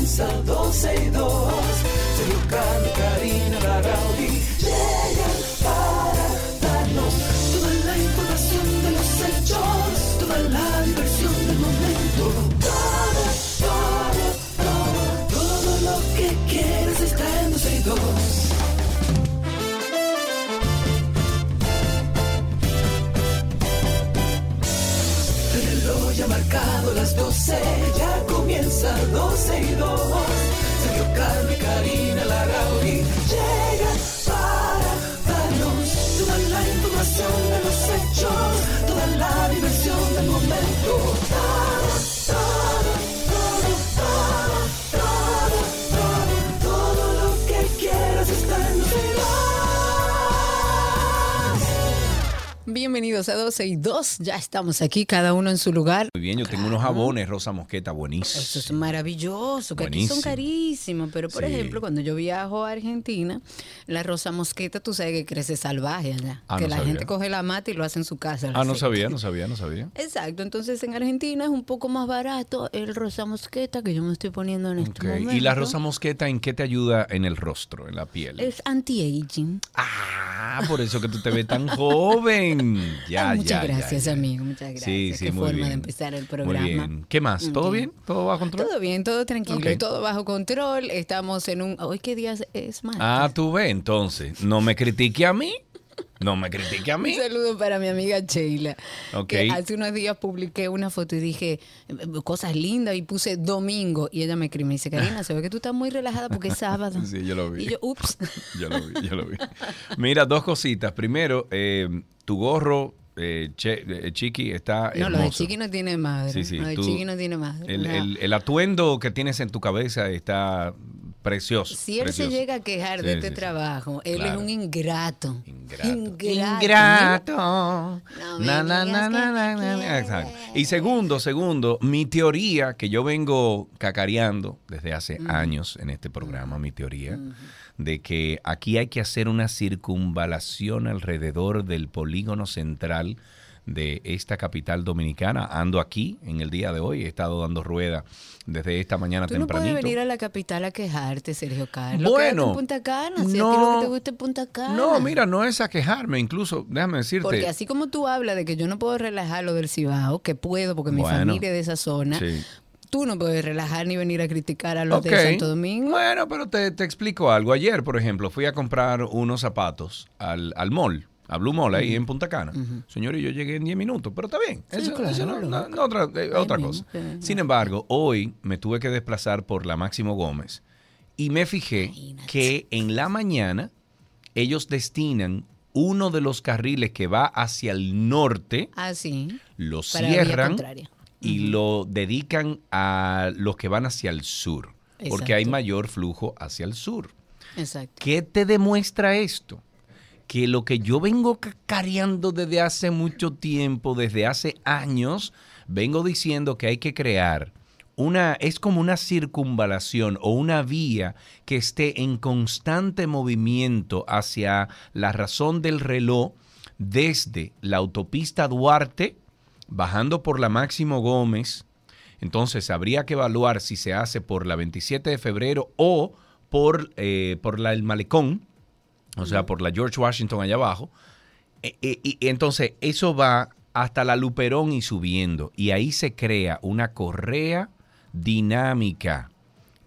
comienza 12 y 2. Sergio Carlos, Karina, Larrauri llegan para darnos toda la información de los hechos, toda la diversión del momento. Todo, todo, todo, todo lo que quieres está en 12 y 2. El reloj ha marcado las 12, ya comienza 12 y 2. Sergio y Karina Larrauri llegan para darnos toda la información de los hechos, toda la diversión del momento. Bienvenidos a 12 y 2. Ya estamos aquí, cada uno en su lugar. Muy bien, yo tengo unos jabones Rosa Mosqueta buenísimos. Eso es maravilloso, que aquí son Buenísimo. carísimos. Pero, por Sí. ejemplo, cuando yo viajo a Argentina, la rosa mosqueta, tú sabes que crece salvaje allá. Ah, que no la sabía. gente coge la mata y lo hace en su casa. Ah, no sabía, no sabía, no sabía. Exacto, entonces en Argentina es un poco más barato el rosa mosqueta que yo me estoy poniendo en este Ok, momento. ¿Y la rosa mosqueta en qué te ayuda en el rostro, en la piel? Es anti-aging. Ah, por eso que tú te ves tan joven. Ya, Ay, muchas ya, gracias, ya. amigo, muchas gracias. Sí, sí, Qué muy forma bien. de empezar el programa. Muy bien. ¿Qué más? ¿Todo bien? ¿Todo bajo control? Todo bien, todo tranquilo, todo bajo control. Estamos en un... ¿Hoy qué día es- es martes? Ah, tú ves, entonces. No me critique a mí. No me critique a Un mí. saludo para mi amiga Sheila. Ok. Que hace unos días publiqué una foto y dije eh, cosas lindas y puse domingo. Y ella me escribe y me dice, Karina, se ve que tú estás muy relajada porque es sábado. Sí, yo lo vi. Y yo, ups. Yo lo vi, yo lo vi. Mira, dos cositas. Primero, eh, tu gorro, eh, che- eh, Chiqui, está No, hermoso. lo de Chiqui no tiene madre. Sí, sí, Lo de tú- Chiqui no tiene madre. El, No. el- el atuendo que tienes en tu cabeza está precioso. Si él precioso. se llega a quejar de este sí, sí. trabajo, él Claro. es un ingrato. Ingrato. Ingrato. No Na, na, na. Exacto. Y segundo, segundo, mi teoría que yo vengo cacareando desde hace años en este programa, mi teoría, de que aquí hay que hacer una circunvalación alrededor del polígono central de esta capital dominicana. Ando aquí en el día de hoy, he estado dando rueda desde esta mañana Tú no tempranito. puedes venir a la capital a quejarte, Sergio Carlos. Bueno, Quédate en Punta Cana. Si a ti no. lo que te gusta es Punta Cana. No, mira, no es a quejarme, incluso, déjame decirte. Porque así como tú hablas de que yo no puedo relajar lo del Cibao, que puedo porque mi Bueno, familia es de esa zona, sí. Tú no puedes relajar ni venir a criticar a los de Santo Domingo. Bueno, pero te, te explico algo. Ayer, por ejemplo, fui a comprar unos zapatos al, al mall, a Blue Mall, ahí en Punta Cana. Señor, y yo llegué en 10 minutos, pero está bien. Sí, Eso, claro, eso no- loco. no- no otra, eh, cosa. Sin embargo, hoy me tuve que desplazar por la Máximo Gómez y me fijé Imagínate. que en la mañana ellos destinan uno de los carriles que va hacia el norte, Ah, sí. lo Para la y lo dedican a los que van hacia el sur, porque hay mayor flujo hacia el sur. Exacto. ¿Qué te demuestra esto? Que lo que yo vengo cacareando desde hace mucho tiempo, desde hace años, vengo diciendo que hay que crear una, es como una circunvalación o una vía que esté en constante movimiento hacia la razón del reloj desde la autopista Duarte, bajando por la Máximo Gómez, entonces habría que evaluar si se hace por la 27 de febrero o por, eh, por la El Malecón, o sea, por la George Washington allá abajo. E- e- y entonces eso va hasta la Luperón y subiendo. Y ahí se crea una correa dinámica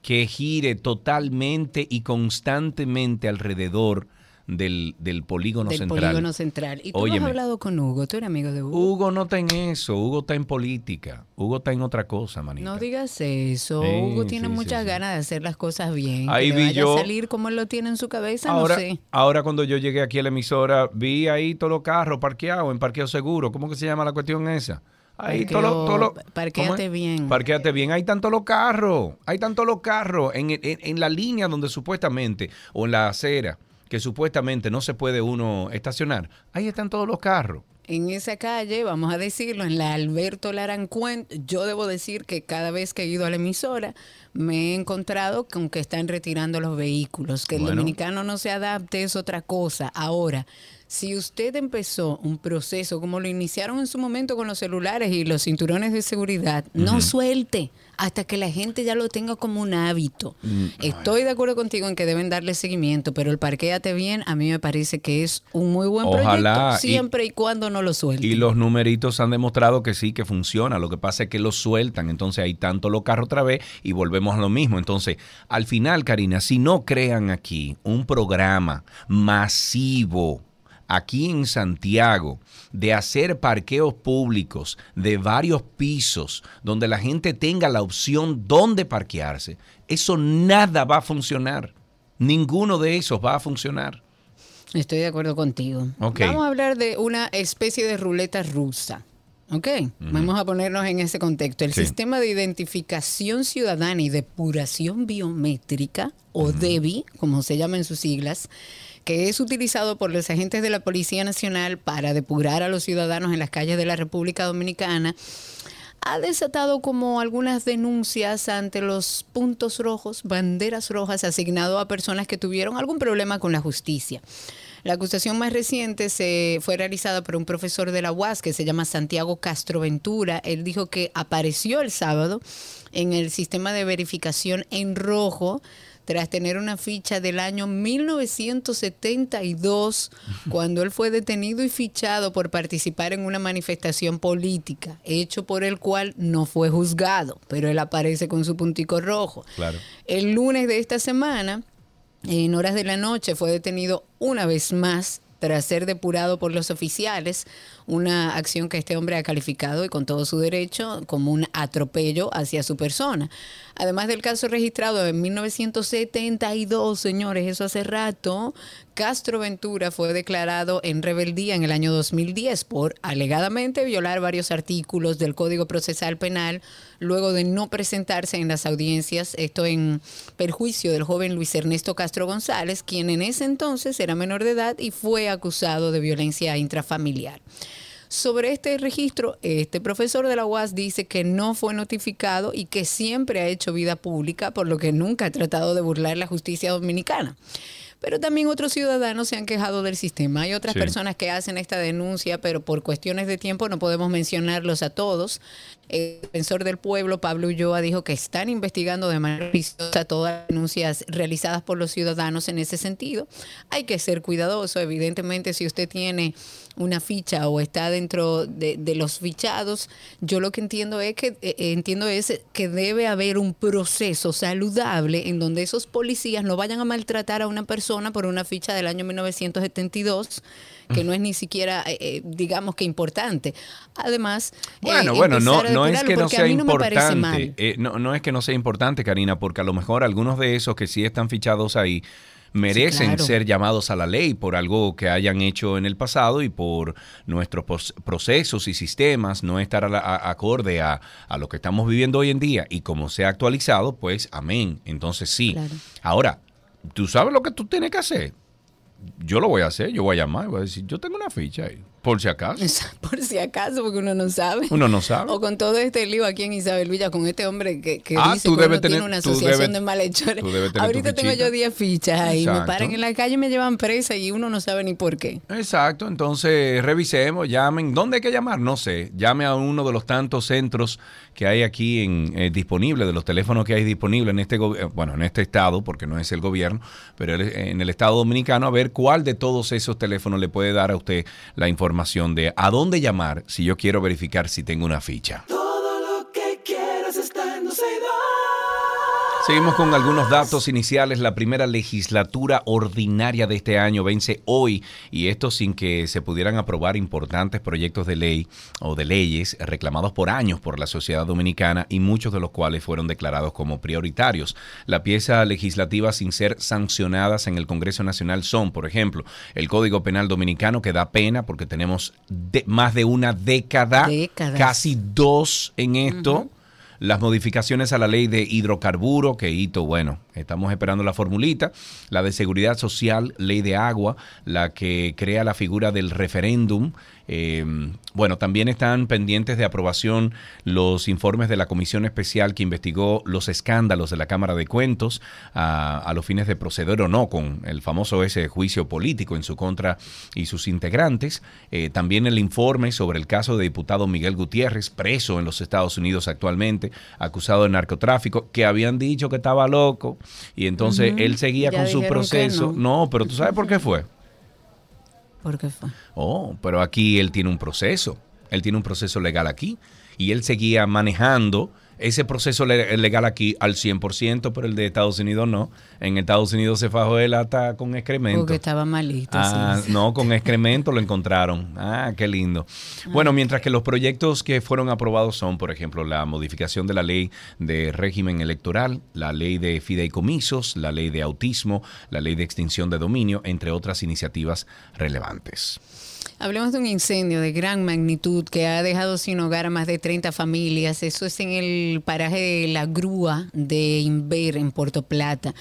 que gire totalmente y constantemente alrededor del, del polígono Del central. polígono central. ¿Y tú Óyeme. has hablado con Hugo? ¿Tú eres amigo de Hugo? Hugo no está en eso, Hugo está en política, Hugo está en otra cosa, manita. No digas eso. Sí, Hugo tiene sí, muchas sí. ganas de hacer las cosas bien. Ahí que vi vaya yo- a salir como él lo tiene en su cabeza, Ahora, no sé. ahora cuando yo llegué aquí a la emisora, vi ahí todos los carros parqueados en parqueo seguro. ¿Cómo que se llama la cuestión esa? Ahí Parqueo- parquéate ¿cómo es? bien. Parquéate bien. Hay tantos los carros. Hay tantos los carros en, en- en la línea donde supuestamente, o en la acera, que supuestamente no se puede uno estacionar. Ahí están todos los carros. En esa calle, vamos a decirlo, en la Alberto Larancuent, yo debo decir que cada vez que he ido a la emisora, me he encontrado con que están retirando los vehículos. Que el dominicano no se adapte es otra cosa. Ahora, si usted empezó un proceso como lo iniciaron en su momento con los celulares y los cinturones de seguridad, no suelte hasta que la gente ya lo tenga como un hábito. Mm, Estoy de acuerdo contigo en que deben darle seguimiento, pero el parquéate bien a mí me parece que es un muy buen Ojalá, proyecto y- siempre y, cuando no lo suelte. Y los numeritos han demostrado que sí, que funciona. Lo que pasa es que los sueltan. Entonces hay tanto los carros otra vez y volvemos a lo mismo. Entonces, al final, Karina, si no crean aquí un programa masivo aquí en Santiago de hacer parqueos públicos de varios pisos donde la gente tenga la opción dónde parquearse, eso nada va a funcionar. Ninguno de esos va a funcionar. Estoy de acuerdo contigo. Vamos a hablar de una especie de ruleta rusa. ¿Ok? Vamos a ponernos en ese contexto. El Sí. sistema de identificación ciudadana y depuración biométrica, o DEBI, como se llama en sus siglas, que es utilizado por los agentes de la Policía Nacional para depurar a los ciudadanos en las calles de la República Dominicana, ha desatado como algunas denuncias ante los puntos rojos, banderas rojas asignados a personas que tuvieron algún problema con la justicia. La acusación más reciente se fue realizada por un profesor de la UAS que se llama Santiago Castro Ventura. Él dijo que apareció el sábado en el sistema de verificación en rojo tras tener una ficha del año 1972, cuando él fue detenido y fichado por participar en una manifestación política, hecho por el cual no fue juzgado, pero él aparece con su puntico rojo. Claro. El lunes de esta semana, en horas de la noche, fue detenido una vez más tras ser depurado por los oficiales, una acción que este hombre ha calificado y con todo su derecho como un atropello hacia su persona. Además del caso registrado en 1972, señores, eso hace rato, Castro Ventura fue declarado en rebeldía en el año 2010 por alegadamente violar varios artículos del Código Procesal Penal luego de no presentarse en las audiencias, esto en perjuicio del joven Luis Ernesto Castro González, quien en ese entonces era menor de edad y fue acusado de violencia intrafamiliar. Sobre este registro, este profesor de la UAS dice que no fue notificado y que siempre ha hecho vida pública, por lo que nunca ha tratado de burlar la justicia dominicana. Pero también otros ciudadanos se han quejado del sistema. Hay otras Sí. personas que hacen esta denuncia, pero por cuestiones de tiempo no podemos mencionarlos a todos. El defensor del pueblo, Pablo Ulloa, dijo que están investigando de manera juiciosa todas las denuncias realizadas por los ciudadanos en ese sentido. Hay que ser cuidadoso. Evidentemente, si usted tiene una ficha o está dentro de, de los fichados, yo lo que entiendo es que eh, entiendo es que debe haber un proceso saludable en donde esos policías no vayan a maltratar a una persona por una ficha del año 1972 que no es ni siquiera eh, eh, digamos que importante. Además, eh, Bueno, bueno, no, no es que no sea no importante. eh, no, no es que no sea importante, Karina, porque a lo mejor algunos de esos que sí están fichados ahí merecen claro. ser llamados a la ley por algo que hayan hecho en el pasado y por nuestros procesos y sistemas no estar a la- a- acorde a, a lo que estamos viviendo hoy en día y como se ha actualizado, pues amén. Entonces sí. Claro. Ahora, ¿tú sabes lo que tú tienes que hacer? Yo lo voy a hacer, yo voy a llamar, voy a decir, yo tengo una ficha ahí, por si acaso. Por si acaso, porque uno no sabe. Uno no sabe. O con todo este lío aquí en Isabel Villa, con este hombre que, que Ah, dice tú que tiene una asociación debes- de malhechores. Ahorita tengo yo 10 fichas ahí. Me paran en la calle y me llevan presa y uno no sabe ni por qué. Exacto, entonces revisemos, llamen. ¿Dónde hay que llamar? No sé. Llame a uno de los tantos centros que hay aquí en eh, disponible, de los teléfonos que hay disponibles en este eh, bueno, en este estado, porque no es el gobierno, pero en el estado dominicano, a ver cuál de todos esos teléfonos le puede dar a usted la información de a dónde llamar si yo quiero verificar si tengo una ficha. Seguimos con algunos datos iniciales. La primera legislatura ordinaria de este año vence hoy y esto sin que se pudieran aprobar importantes proyectos de ley o de leyes reclamados por años por la sociedad dominicana y muchos de los cuales fueron declarados como prioritarios. La pieza legislativa sin ser sancionadas en el Congreso Nacional son, por ejemplo, el Código Penal Dominicano que da pena porque tenemos de- más de una década, Décadas. casi dos en esto las modificaciones a la ley de hidrocarburo, que hito, bueno, Estamos esperando la formulita, la de seguridad social, ley de agua, la que crea la figura del referéndum. Eh, bueno, también están pendientes de aprobación los informes de la comisión especial que investigó los escándalos de la Cámara de Cuentos a, los fines de proceder o no con el famoso ese juicio político en su contra y sus integrantes. Eh, también el informe sobre el caso de diputado Miguel Gutiérrez, preso en los Estados Unidos actualmente, acusado de narcotráfico, que habían dicho que estaba loco y entonces él seguía Ya con su proceso. no. no, pero tú sabes por qué fue. ¿Por qué fue? Oh, pero aquí él tiene un proceso. Él tiene un proceso legal aquí. Y él seguía manejando ese proceso le- legal aquí al 100%, pero el de Estados Unidos no. En Estados Unidos se fajó él hasta con excremento. Porque estaba malito. Ah, sí. no, con excremento lo encontraron. Ah, qué lindo. Bueno, mientras que los proyectos que fueron aprobados son, por ejemplo, la modificación de la ley de régimen electoral, la ley de fideicomisos, la ley de autismo, la ley de extinción de dominio, entre otras iniciativas relevantes. Hablemos de un incendio de gran magnitud que ha dejado sin hogar a más de 30 familias. Eso es en el paraje de La Grúa de Inver, en Puerto Plata.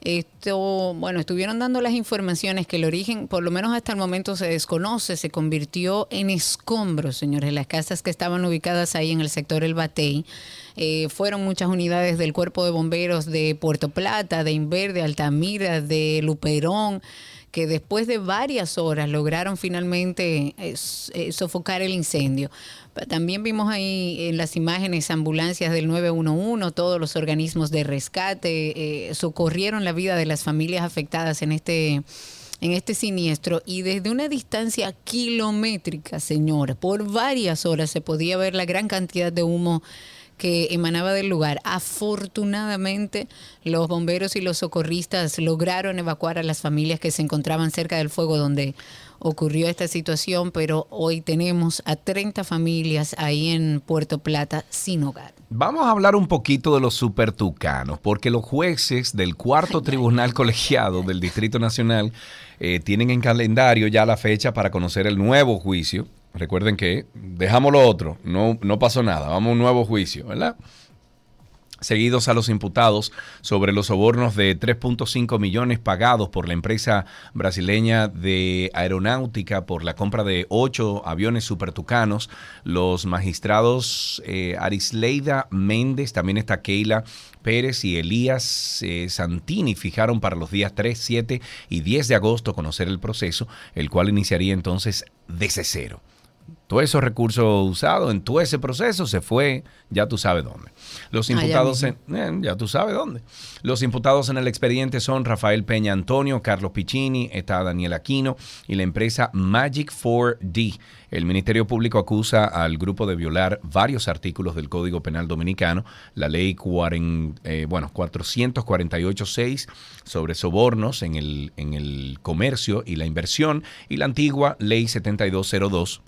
Esto, bueno, estuvieron dando las informaciones que el origen, por lo menos hasta el momento se desconoce, se convirtió en escombros, señores. Las casas que estaban ubicadas ahí en el sector El Batey eh, fueron muchas unidades del Cuerpo de Bomberos de Puerto Plata, de Inver, de Altamira, de Luperón que después de varias horas lograron finalmente eh, eh, sofocar el incendio. También vimos ahí en las imágenes ambulancias del 911, todos los organismos de rescate eh, socorrieron la vida de las familias afectadas en este en este siniestro y desde una distancia kilométrica, señora, por varias horas se podía ver la gran cantidad de humo que emanaba del lugar. Afortunadamente, los bomberos y los socorristas lograron evacuar a las familias que se encontraban cerca del fuego donde ocurrió esta situación, pero hoy tenemos a 30 familias ahí en Puerto Plata sin hogar. Vamos a hablar un poquito de los supertucanos, porque los jueces del cuarto tribunal colegiado del Distrito Nacional eh, tienen en calendario ya la fecha para conocer el nuevo juicio. Recuerden que dejamos lo otro, no, no pasó nada, vamos a un nuevo juicio, ¿verdad? seguidos a los imputados sobre los sobornos de 3.5 millones pagados por la empresa brasileña de aeronáutica por la compra de ocho aviones supertucanos. Los magistrados eh, Arisleida Méndez, también está Keila Pérez y Elías eh, Santini fijaron para los días 3, 7 y 10 de agosto conocer el proceso, el cual iniciaría entonces desde cero. Todo esos recursos usados en todo ese proceso se fue, ya tú sabes dónde. Los imputados, en, eh, ya tú sabes dónde. Los imputados en el expediente son Rafael Peña Antonio, Carlos Piccini, está Daniel Aquino y la empresa Magic 4D. El Ministerio Público acusa al grupo de violar varios artículos del Código Penal Dominicano, la ley 40, eh, bueno, 448.6 sobre sobornos en el, en el comercio y la inversión y la antigua ley 7202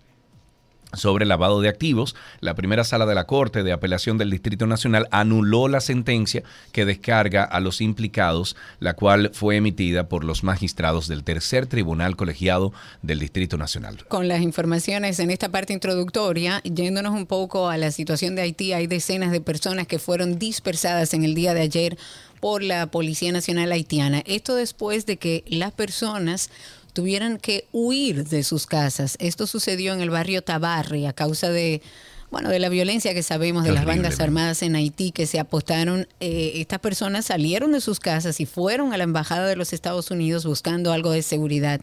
sobre lavado de activos, la primera sala de la Corte de Apelación del Distrito Nacional anuló la sentencia que descarga a los implicados, la cual fue emitida por los magistrados del tercer tribunal colegiado del Distrito Nacional. Con las informaciones en esta parte introductoria, yéndonos un poco a la situación de Haití, hay decenas de personas que fueron dispersadas en el día de ayer por la Policía Nacional Haitiana. Esto después de que las personas tuvieran que huir de sus casas. Esto sucedió en el barrio Tabarri a causa de bueno, de la violencia que sabemos de las bandas armadas en Haití que se apostaron. Eh, estas personas salieron de sus casas y fueron a la embajada de los Estados Unidos buscando algo de seguridad.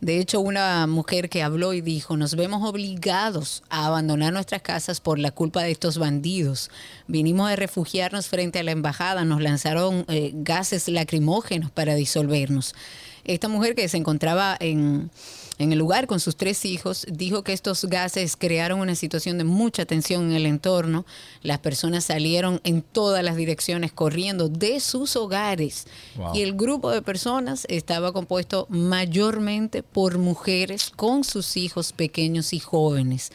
De hecho, una mujer que habló y dijo, nos vemos obligados a abandonar nuestras casas por la culpa de estos bandidos. Vinimos a refugiarnos frente a la embajada, nos lanzaron eh, gases lacrimógenos para disolvernos. Esta mujer que se encontraba en, en el lugar con sus tres hijos dijo que estos gases crearon una situación de mucha tensión en el entorno. Las personas salieron en todas las direcciones corriendo de sus hogares. Wow. Y el grupo de personas estaba compuesto mayormente por mujeres con sus hijos pequeños y jóvenes.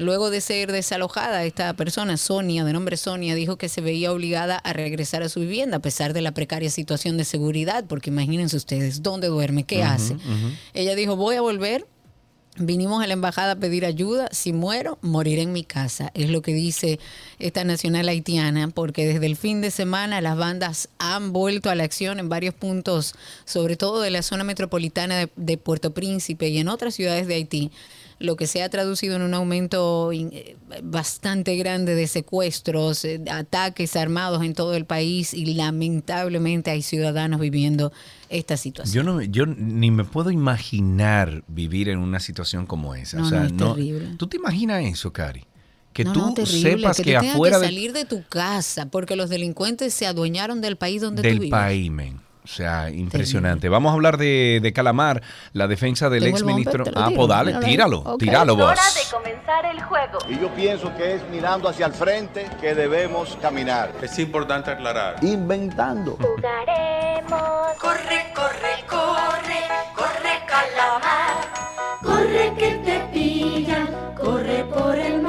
Luego de ser desalojada, esta persona, Sonia, de nombre Sonia, dijo que se veía obligada a regresar a su vivienda a pesar de la precaria situación de seguridad, porque imagínense ustedes, ¿dónde duerme? ¿Qué hace? Ella dijo, voy a volver Vinimos a la embajada a pedir ayuda. Si muero, moriré en mi casa. Es lo que dice esta nacional haitiana, porque desde el fin de semana las bandas han vuelto a la acción en varios puntos, sobre todo de la zona metropolitana de, de Puerto Príncipe y en otras ciudades de Haití lo que se ha traducido en un aumento eh, bastante grande de secuestros, eh, ataques armados en todo el país y lamentablemente hay ciudadanos viviendo esta situación. Yo no, yo ni me puedo imaginar vivir en una situación como esa. No, o sea, no, es terrible. ¿Tú te imaginas eso, Cari? Que No, tú no, terrible, sepas que, que, tú afuera que de- salir de tu casa porque los delincuentes se adueñaron del país donde tú del vives. país, men. O sea, impresionante. Vamos a hablar de, de Calamar, la defensa del Tengo ex el bumper, ministro. te lo Ah, pues dale, tíralo, Ok. tíralo vos. hora de comenzar el juego. Y yo pienso que es mirando hacia el frente que debemos caminar. Es importante aclarar. Inventando. Jugaremos. Corre, corre, corre, corre calamar. Corre que te pillan, corre por el mar.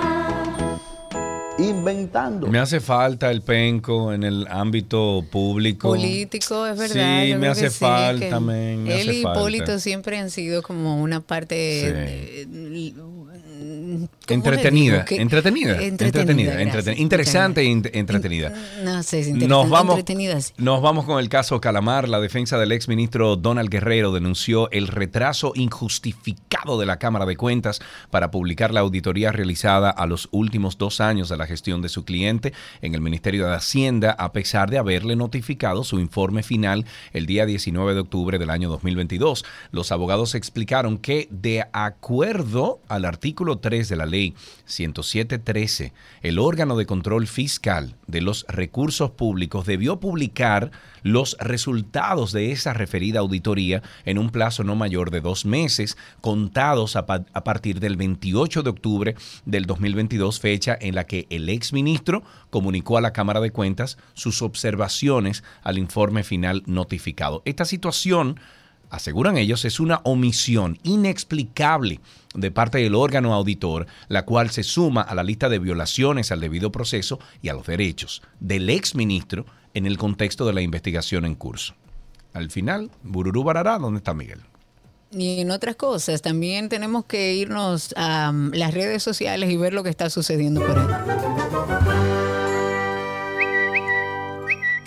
Inventando. Me hace falta el penco en el ámbito público. Político, es verdad. Sí, yo me hace sí, falta, men, me Él hace y. Hipólito siempre han sido como una parte Sí. eh, ¿cómo le Entretenida, digo? Entretenida, entretenida, gracias, entreten- interesante e entretenida. No sé, es interesante. Nos vamos, entretenida, sí. nos vamos con el caso Calamar. La defensa del exministro Donald Guerrero denunció el retraso injustificado de la Cámara de Cuentas para publicar la auditoría realizada a los últimos dos años de la gestión de su cliente en el Ministerio de Hacienda, a pesar de haberle notificado su informe final el día 19 de octubre del año 2022. Los abogados explicaron que, de acuerdo al artículo 3 de la ley 107.13, el órgano de control fiscal de los recursos públicos debió publicar los resultados de esa referida auditoría en un plazo no mayor de dos meses, contados a, a partir del 28 de octubre del 2022, fecha en la que el exministro comunicó a la Cámara de Cuentas sus observaciones al informe final notificado. Esta situación aseguran ellos, es una omisión inexplicable de parte del órgano auditor, la cual se suma a la lista de violaciones al debido proceso y a los derechos del exministro en el contexto de la investigación en curso. Al final, Bururú Barará, ¿dónde está Miguel? Y en otras cosas, también tenemos que irnos a um, las redes sociales y ver lo que está sucediendo por ahí.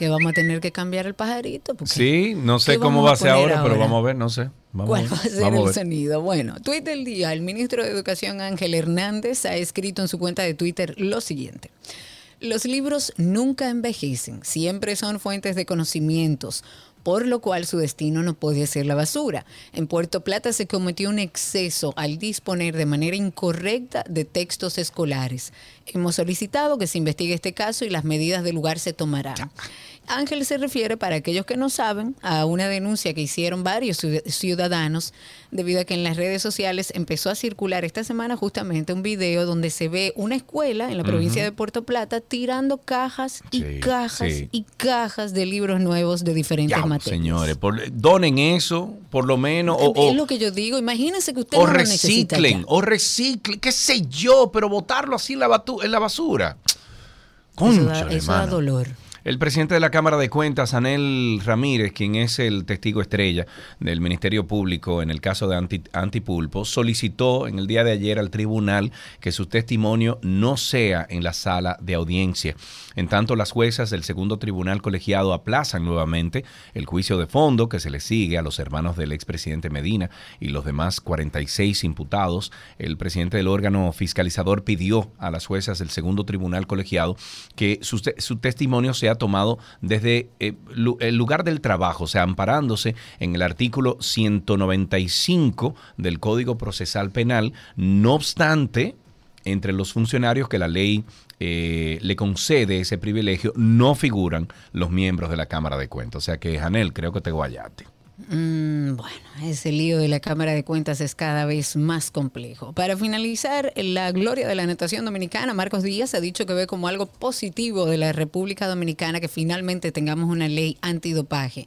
Que vamos a tener que cambiar el pajarito. porque- Sí, no sé ¿Qué cómo va a ser ahora, pero vamos a ver, no sé. Vamos ¿Cuál va a ser vamos el sonido? Bueno, tweet del día. El ministro de Educación Ángel Hernández ha escrito en su cuenta de Twitter lo siguiente. Los libros nunca envejecen, siempre son fuentes de conocimientos, por lo cual su destino no puede ser la basura. En Puerto Plata se cometió un exceso al disponer de manera incorrecta de textos escolares. Hemos solicitado que se investigue este caso y las medidas del lugar se tomarán. Ángel se refiere, para aquellos que no saben, a una denuncia que hicieron varios ciud- ciudadanos debido a que en las redes sociales empezó a circular esta semana justamente un video donde se ve una escuela en la provincia de Puerto Plata tirando cajas y Sí, cajas sí. y cajas de libros nuevos de diferentes Ya, materias. señores, por- donen eso, por lo menos, o, o- es lo que yo digo. Imagínense que usted o no reciclen, o reciclen, qué sé yo, pero botarlo así en la, batu- en la basura. Eso da, eso dolor. El presidente de la Cámara de Cuentas, Anel Ramírez, quien es el testigo estrella del Ministerio Público en el caso de Anti- Antipulpo, solicitó en el día de ayer al tribunal que su testimonio no sea en la sala de audiencia. En tanto, las juezas del segundo tribunal colegiado aplazan nuevamente el juicio de fondo que se le sigue a los hermanos del expresidente Medina y los demás 46 imputados. El presidente del órgano fiscalizador pidió a las juezas del segundo tribunal colegiado que su, su testimonio sea tomado desde eh, el lugar del trabajo, o sea, amparándose en el artículo 195 del Código Procesal Penal. No obstante, entre los funcionarios que la ley eh, le concede ese privilegio, no figuran los miembros de la Cámara de Cuentas. O sea que, Janel, creo que te guayaste. Mm, bueno, ese lío de la Cámara de Cuentas es cada vez más complejo. Para finalizar, la gloria de la natación dominicana, Marcos Díaz ha dicho que ve como algo positivo de la República Dominicana que finalmente tengamos una ley antidopaje.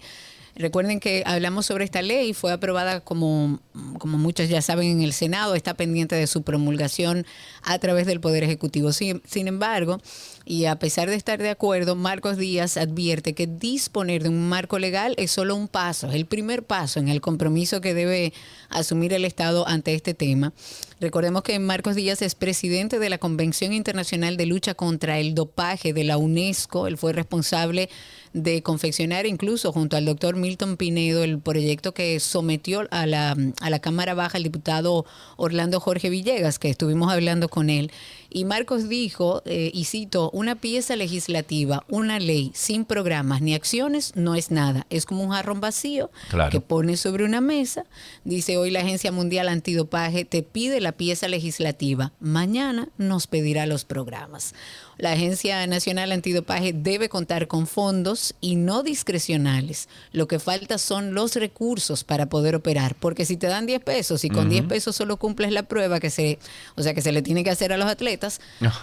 Recuerden que hablamos sobre esta ley, fue aprobada como, como muchos ya saben en el Senado, está pendiente de su promulgación a través del Poder Ejecutivo. Sin, sin embargo, y a pesar de estar de acuerdo, Marcos Díaz advierte que disponer de un marco legal es solo un paso, es el primer paso en el compromiso que debe asumir el Estado ante este tema. Recordemos que Marcos Díaz es presidente de la Convención Internacional de Lucha contra el Dopaje de la UNESCO. Él fue responsable de confeccionar incluso junto al doctor Milton Pinedo el proyecto que sometió a la, a la Cámara Baja el diputado Orlando Jorge Villegas, que estuvimos hablando con él. Y Marcos dijo, eh, y cito, una pieza legislativa, una ley sin programas ni acciones no es nada. Es como un jarrón vacío Claro. que pone sobre una mesa. Dice hoy la Agencia Mundial Antidopaje te pide la pieza legislativa. Mañana nos pedirá los programas. La Agencia Nacional Antidopaje debe contar con fondos y no discrecionales. Lo que falta son los recursos para poder operar. Porque si te dan 10 pesos y con 10 pesos solo cumples la prueba que se, o sea, que se le tiene que hacer a los atletas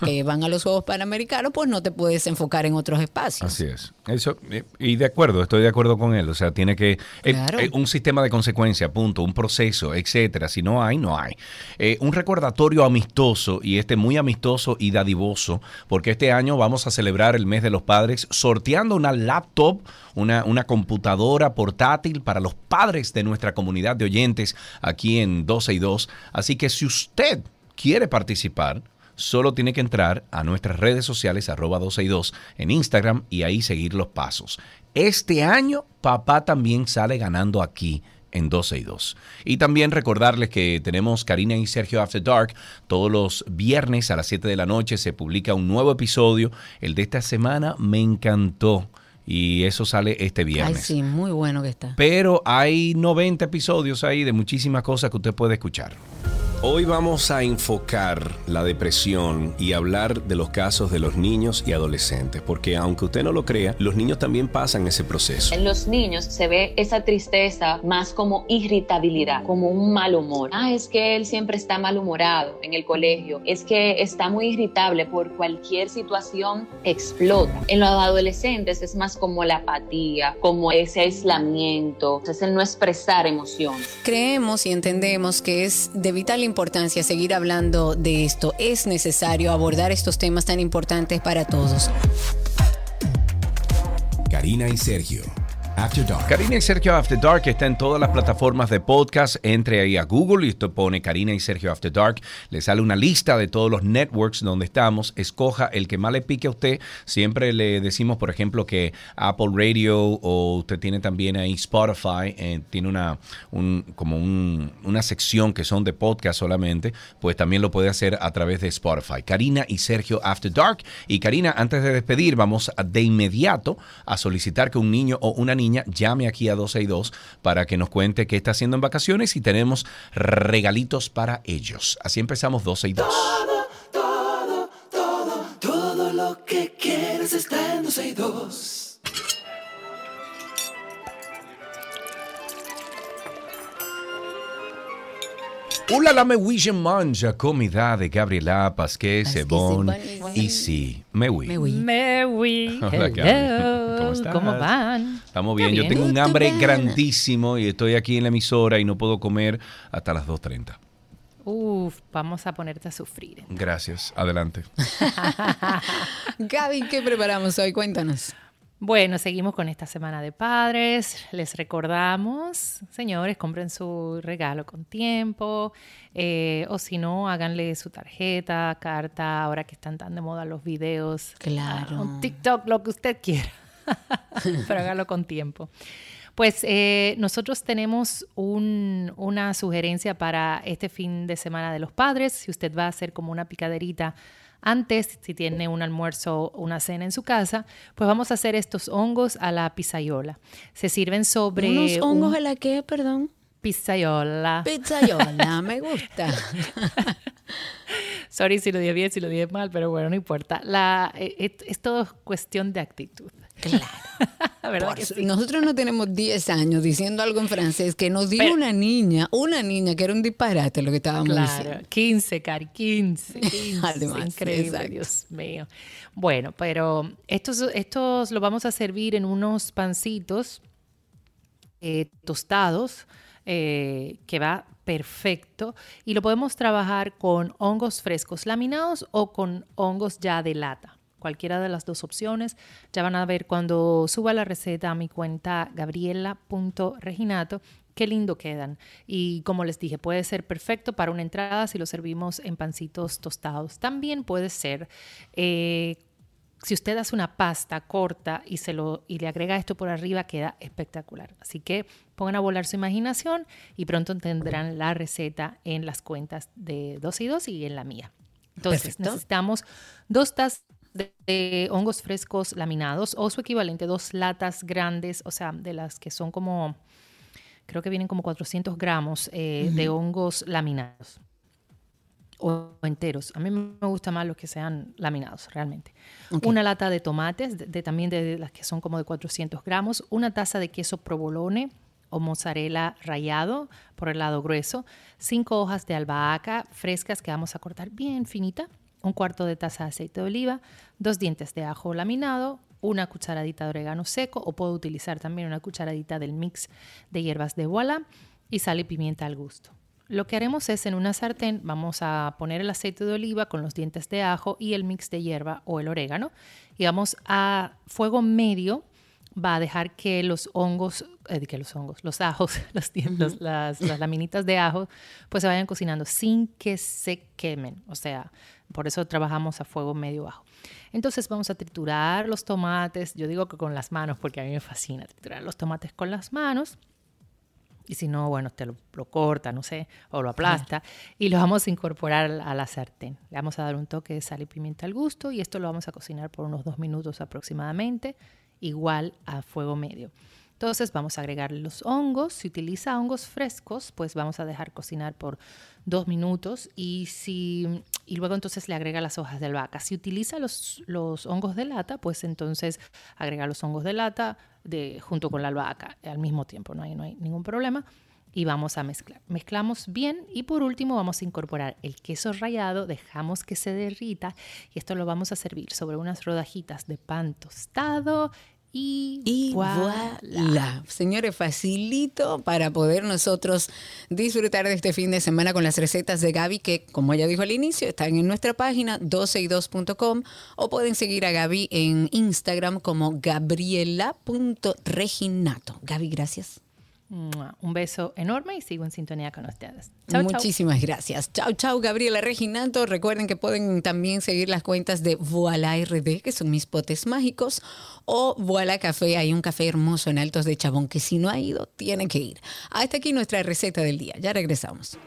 que van a los Juegos Panamericanos, pues no te puedes enfocar en otros espacios. Así es. Eso, eh, y de acuerdo, estoy de acuerdo con él. O sea, tiene que. eh, Claro. eh, un sistema de consecuencia, punto, un proceso, etcétera. Si no hay, no hay. Eh, un recordatorio amistoso, y este muy amistoso y dadivoso, porque este año vamos a celebrar el mes de los padres sorteando una laptop, una, una computadora portátil para los padres de nuestra comunidad de oyentes aquí en 12 y 2. Así que si usted quiere participar, solo tiene que entrar a nuestras redes sociales, arroba 12 y 2 en Instagram y ahí seguir los pasos. Este año, papá también sale ganando aquí en 12 y 2. Y también recordarles que tenemos Karina y Sergio After Dark. Todos los viernes a las 7 de la noche se publica un nuevo episodio. El de esta semana me encantó. Y eso sale este Ay, viernes. sí, muy bueno que está. Pero hay 90 episodios ahí de muchísimas cosas que usted puede escuchar. Hoy vamos a enfocar la depresión y hablar de los casos de los niños y adolescentes, porque aunque usted no lo crea, los niños también pasan ese proceso. En los niños se ve esa tristeza más como irritabilidad, como un mal humor. Ah, es que él siempre está malhumorado en el colegio, es que está muy irritable por cualquier situación, explota. En los adolescentes es más como la apatía, como ese aislamiento, es el no expresar emociones. Creemos y entendemos que es de vital importancia seguir hablando de esto. Es necesario abordar estos temas tan importantes para todos. Karina y Sergio, After Dark. Karina y Sergio After Dark está en todas las plataformas de podcast. Entre ahí a Google y usted pone Karina y Sergio After Dark. Le sale una lista de todos los networks donde estamos. Escoja el que más le pique a usted. Siempre le decimos, por ejemplo, que Apple Radio o usted tiene también ahí Spotify. eh, tiene una, un- como un- una sección que son de podcast solamente. Pues también lo puede hacer a través de Spotify. Karina y Sergio After Dark. Y Karina, antes de despedir, vamos de inmediato a solicitar que un niño o una niña llame aquí a 12 y 2 para que nos cuente qué está haciendo en vacaciones y tenemos regalitos para ellos. Así empezamos 12 y 2. Todo, todo, todo lo que quieres está en 12 Hola, la me wish manja comida de Gabriela sí, Sebón y sí, me oui. Me. Mary, Hola, Gaby. hello. ¿Cómo estás? ¿Cómo van? Estamos Está bien, yo bien. tengo un hambre bien. grandísimo y estoy aquí en la emisora y no puedo comer hasta las 2.30. Uf, vamos a ponerte a sufrir. Gracias, adelante. Gaby, ¿qué preparamos hoy? Cuéntanos. Bueno, seguimos con esta semana de padres. Les recordamos, señores, compren su regalo con tiempo. eh, o si no, háganle su tarjeta, carta, ahora que están tan de moda los videos. Claro. un TikTok, lo que usted quiera. Pero hágalo con tiempo. Pues eh, nosotros tenemos un- una sugerencia para este fin de semana de los padres. Si usted va a hacer como una picaderita antes, si tiene un almuerzo o una cena en su casa, pues vamos a hacer estos hongos a la pizayola. Se sirven sobre ¿Unos hongos un a la qué, perdón? pizayola. Pizzayola, me gusta. Sorry si lo dije bien, si lo dije mal, pero bueno, no importa. La, eh, es, es todo cuestión de actitud. Claro. ¿Verdad Por que su- sí? Nosotros no tenemos 10 años diciendo algo en francés que nos dijo una niña, una niña que era un disparate lo que estábamos Claro, diciendo. 15, Cari, 15. 15 Además, increíble, exacto. Dios mío. Bueno, pero estos, estos los vamos a servir en unos pancitos eh, tostados, eh, que va perfecto. Y lo podemos trabajar con hongos frescos laminados o con hongos ya de lata. Cualquiera de las dos opciones. Ya van a ver cuando suba la receta a mi cuenta gabriela.reginato qué lindo quedan. Y como les dije, puede ser perfecto para una entrada si lo servimos en pancitos tostados. También puede ser, eh, si usted hace una pasta corta y, se lo, y le agrega esto por arriba, queda espectacular. Así que pongan a volar su imaginación y pronto tendrán la receta en las cuentas de 2 y 2 y en la mía. Entonces necesitamos dos tazas de, hongos frescos laminados o su equivalente, dos latas grandes, o sea, de las que son como creo que vienen como 400 gramos eh, de hongos laminados o enteros. A mí me gusta más los que sean laminados, realmente. Una lata de tomates, de, también de las que son como de 400 gramos. Una taza de queso provolone o mozzarella rallado por el lado grueso. Cinco hojas de albahaca frescas que vamos a cortar bien finita. Un cuarto de taza de aceite de oliva. Dos dientes de ajo laminado una cucharadita de orégano seco o puedo utilizar también una cucharadita del mix de hierbas de voilà y sal y pimienta al gusto. Lo que haremos es en una sartén vamos a poner el aceite de oliva con los dientes de ajo y el mix de hierba o el orégano y vamos a fuego medio va a dejar que los hongos, eh, que los hongos, los ajos, los, las, las, laminitas de ajo, pues se vayan cocinando sin que se quemen. O sea, por eso trabajamos a fuego medio bajo. Entonces vamos a triturar los tomates, yo digo que con las manos porque a mí me fascina triturar los tomates con las manos. Y si no, bueno, te lo, corta, no sé, o lo aplasta. Y lo vamos a incorporar a la sartén. Le vamos a dar un toque de sal y pimienta al gusto y esto lo vamos a cocinar por unos dos minutos aproximadamente, igual a fuego medio. Entonces vamos a agregar los hongos. Si utiliza hongos frescos, pues vamos a dejar cocinar por dos minutos y, si, y luego entonces le agrega las hojas de albahaca. Si utiliza los, los hongos de lata, pues entonces agrega los hongos de lata de, junto con la albahaca al mismo tiempo, no hay, no hay ningún problema. Y vamos a mezclar. Mezclamos bien y por último vamos a incorporar el queso rallado, dejamos que se derrita y esto lo vamos a servir sobre unas rodajitas de pan tostado y, voilà. Señores, facilito para poder nosotros disfrutar de este fin de semana con las recetas de Gaby, que como ella dijo al inicio, están en nuestra página 12y2.com o pueden seguir a Gaby en Instagram como gabriela.reginato. Gaby, gracias. Un beso enorme y sigo en sintonía con ustedes. Muchísimas gracias. Chao, chao, Gabriela Reginato. Recuerden que pueden también seguir las cuentas de Voila RD, que son mis potes mágicos, o Voila Café. Hay un café hermoso en Altos de Chabón que si no ha ido, tiene que ir. Hasta aquí nuestra receta del día. Ya regresamos.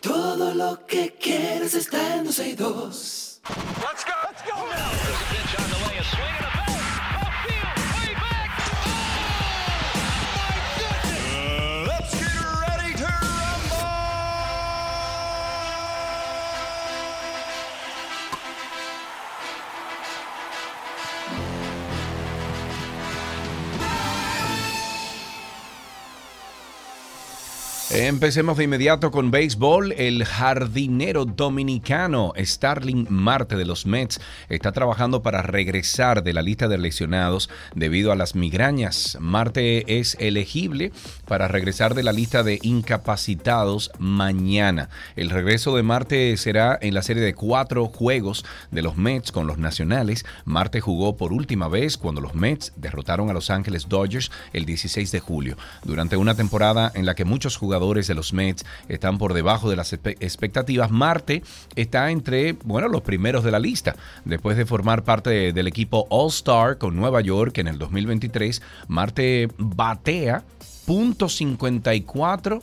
Todo lo que quieres está en 12 y 2. Let's go. Let's go now. There's a pitch on the way. A swing and a Empecemos de inmediato con béisbol. El jardinero dominicano Starling Marte de los Mets está trabajando para regresar de la lista de lesionados debido a las migrañas. Marte es elegible para regresar de la lista de incapacitados mañana. El regreso de Marte será en la serie de cuatro juegos de los Mets con los nacionales. Marte jugó por última vez cuando los Mets derrotaron a Los Ángeles Dodgers el 16 de julio, durante una temporada en la que muchos jugadores de los Mets están por debajo de las expectativas. Marte está entre, bueno, los primeros de la lista. Después de formar parte del equipo All-Star con Nueva York en el 2023, Marte batea .54,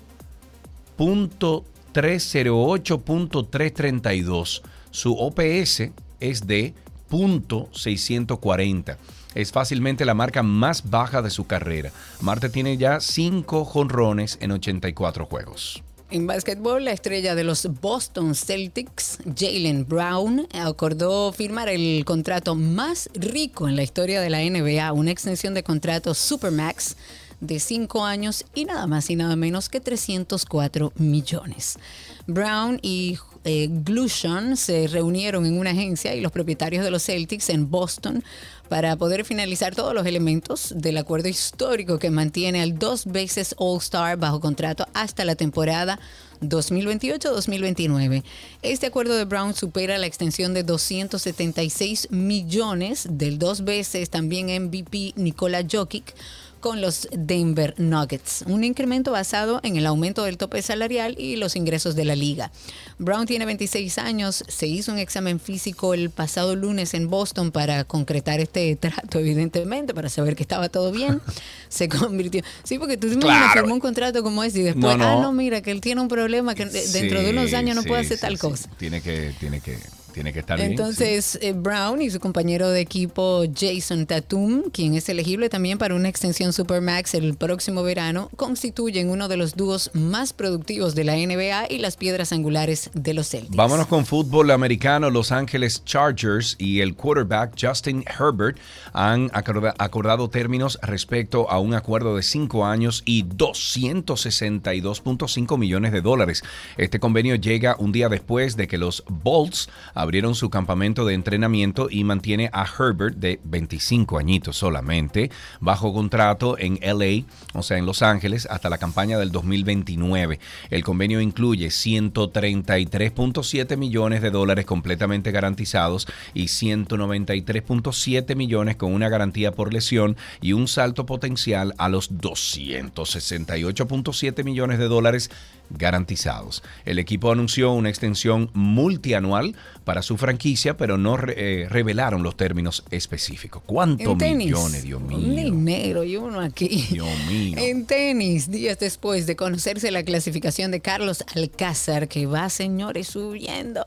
.308.332. Su OPS es de .640 es fácilmente la marca más baja de su carrera. Marte tiene ya 5 jonrones en 84 juegos. En básquetbol, la estrella de los Boston Celtics, Jalen Brown, acordó firmar el contrato más rico en la historia de la NBA, una extensión de contrato Supermax de 5 años y nada más y nada menos que 304 millones. Brown y eh, Glushon se reunieron en una agencia y los propietarios de los Celtics en Boston para poder finalizar todos los elementos del acuerdo histórico que mantiene al dos veces All-Star bajo contrato hasta la temporada 2028-2029. Este acuerdo de Brown supera la extensión de 276 millones del dos veces también MVP Nikola Jokic con los Denver Nuggets, un incremento basado en el aumento del tope salarial y los ingresos de la liga. Brown tiene 26 años, se hizo un examen físico el pasado lunes en Boston para concretar este trato, evidentemente, para saber que estaba todo bien. Se convirtió. Sí, porque tú Claro. firmó un contrato como ese y después, No, no. ah, no, mira, que él tiene un problema que de- dentro de unos años no sí, puede hacer sí, tal cosa. Tiene que, tiene que, tiene que estar bien. sí. Entonces, eh, Brown y su compañero de equipo Jason Tatum, quien es elegible también para una extensión Supermax el próximo verano, constituyen uno de los dúos más productivos de la NBA y las piedras angulares de los Celtics. Vámonos con fútbol americano. Los Ángeles Chargers y el quarterback Justin Herbert han acorda- acordado términos respecto a un acuerdo de cinco años y 262.5 millones de dólares. Este convenio llega un día después de que los Bolts abrieron su campamento de entrenamiento y mantiene a Herbert de 25 añitos solamente bajo contrato en LA, o sea, en Los Ángeles, hasta la campaña del 2029. El convenio incluye 133.7 millones de dólares completamente garantizados y 193.7 millones con una garantía por lesión y un salto potencial a los 268.7 millones de dólares garantizados. El equipo anunció una extensión multianual para su franquicia, pero no re- eh, revelaron los términos específicos. ¿Cuántos millones, Dios un mío? dinero y uno aquí. Dios mío. En tenis, días después de conocerse la clasificación de Carlos Alcázar, que va, señores, subiendo.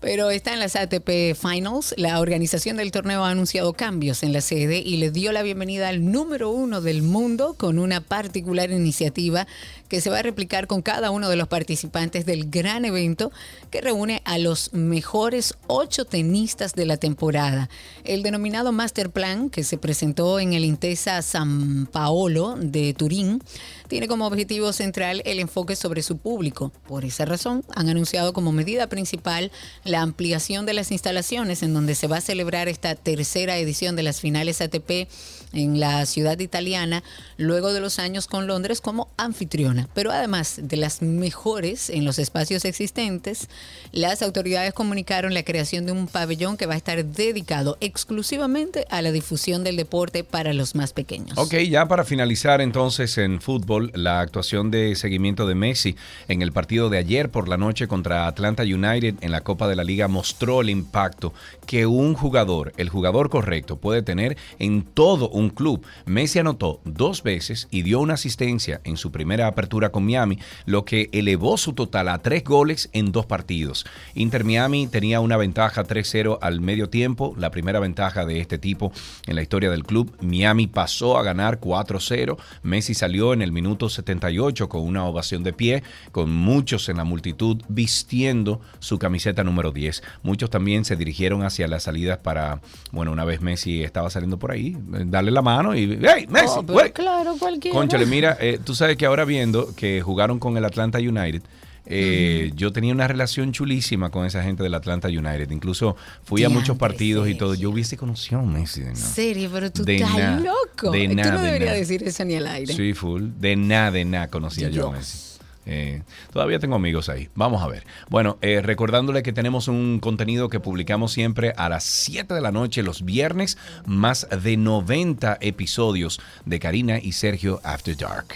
Pero está en las ATP Finals. La organización del torneo ha anunciado cambios en la sede y le dio la bienvenida al número uno del mundo con una particular iniciativa que se va a replicar con cada uno de los participantes del gran evento que reúne a los mejores ocho tenistas de la temporada. El denominado Master Plan, que se presentó en el Intesa San Paolo de Turín, tiene como objetivo central el enfoque sobre su público. Por esa razón, han anunciado como medida principal la ampliación de las instalaciones en donde se va a celebrar esta tercera edición de las finales ATP en la ciudad italiana, luego de los años con Londres como anfitriona. Pero además de las mejores en los espacios existentes, las autoridades comunicaron la creación de un pabellón que va a estar dedicado exclusivamente a la difusión del deporte para los más pequeños. Ok, ya para finalizar entonces en fútbol, la actuación de seguimiento de Messi en el partido de ayer por la noche contra Atlanta United en la Copa de la Liga mostró el impacto que un jugador, el jugador correcto, puede tener en todo un club. Messi anotó dos veces y dio una asistencia en su primera apertura con Miami, lo que elevó su total a tres goles en dos partidos. Inter Miami tenía una ventaja 3-0 al medio tiempo, la primera ventaja de este tipo en la historia del club. Miami pasó a ganar 4-0. Messi salió en el minuto 78 con una ovación de pie, con muchos en la multitud vistiendo su camiseta número 10. Muchos también se dirigieron hacia las salidas para, bueno, una vez Messi estaba saliendo por ahí, eh, darle la mano y, ¡hey, Messi! Oh, pero güey". claro, cualquiera. Conchale, mira, eh, tú sabes que ahora viendo que jugaron con el Atlanta United, eh, yo tenía una relación chulísima con esa gente del Atlanta United. Incluso fui a muchos partidos y todo. Yo hubiese conocido a Messi. ¿no? serio, pero tú De estás nada, loco. de tú nada, no de deberías nada. decir eso ni al aire. Sí, full. De nada, de nada conocía yo a. Messi. Eh, todavía tengo amigos ahí. Vamos a ver. Bueno, eh, recordándole que tenemos un contenido que publicamos siempre a las 7 de la noche los viernes, más de 90 episodios de Karina y Sergio After Dark.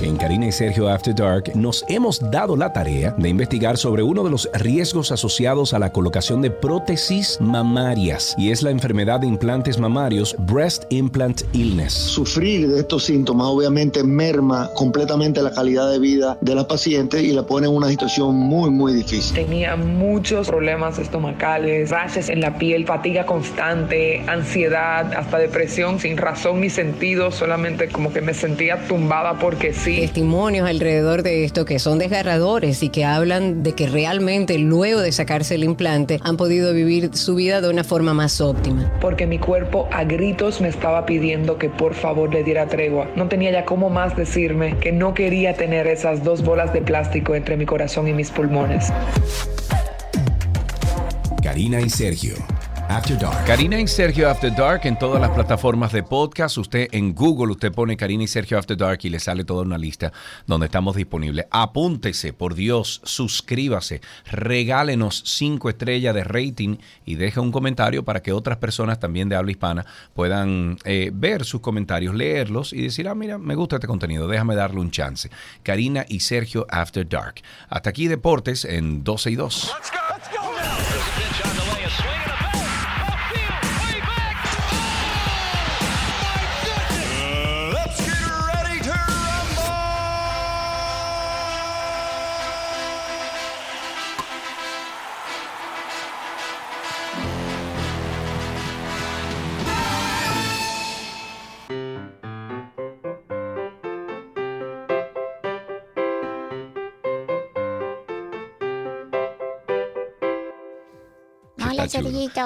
En Karina y Sergio After Dark nos hemos dado la tarea de investigar sobre uno de los riesgos asociados a la colocación de prótesis mamarias y es la enfermedad de implantes mamarios Breast Implant Illness. Sufrir de estos síntomas obviamente merma completamente la calidad de vida de la paciente y la pone en una situación muy muy difícil. Tenía muchos problemas estomacales, rashes en la piel, fatiga constante, ansiedad, hasta depresión sin razón ni sentido, solamente como que me sentía tumbada porque que sí. testimonios alrededor de esto que son desgarradores y que hablan de que realmente luego de sacarse el implante han podido vivir su vida de una forma más óptima. Porque mi cuerpo a gritos me estaba pidiendo que por favor le diera tregua. No tenía ya cómo más decirme que no quería tener esas dos bolas de plástico entre mi corazón y mis pulmones. Karina y Sergio. After Dark. Karina y Sergio After Dark en todas las plataformas de podcast. Usted en Google, usted pone Karina y Sergio After Dark y le sale toda una lista donde estamos disponibles. Apúntese, por Dios, suscríbase, regálenos cinco estrellas de rating y deje un comentario para que otras personas también de habla hispana puedan eh, ver sus comentarios, leerlos y decir, ah, mira, me gusta este contenido, déjame darle un chance. Karina y Sergio After Dark. Hasta aquí Deportes en 12 y 2. Let's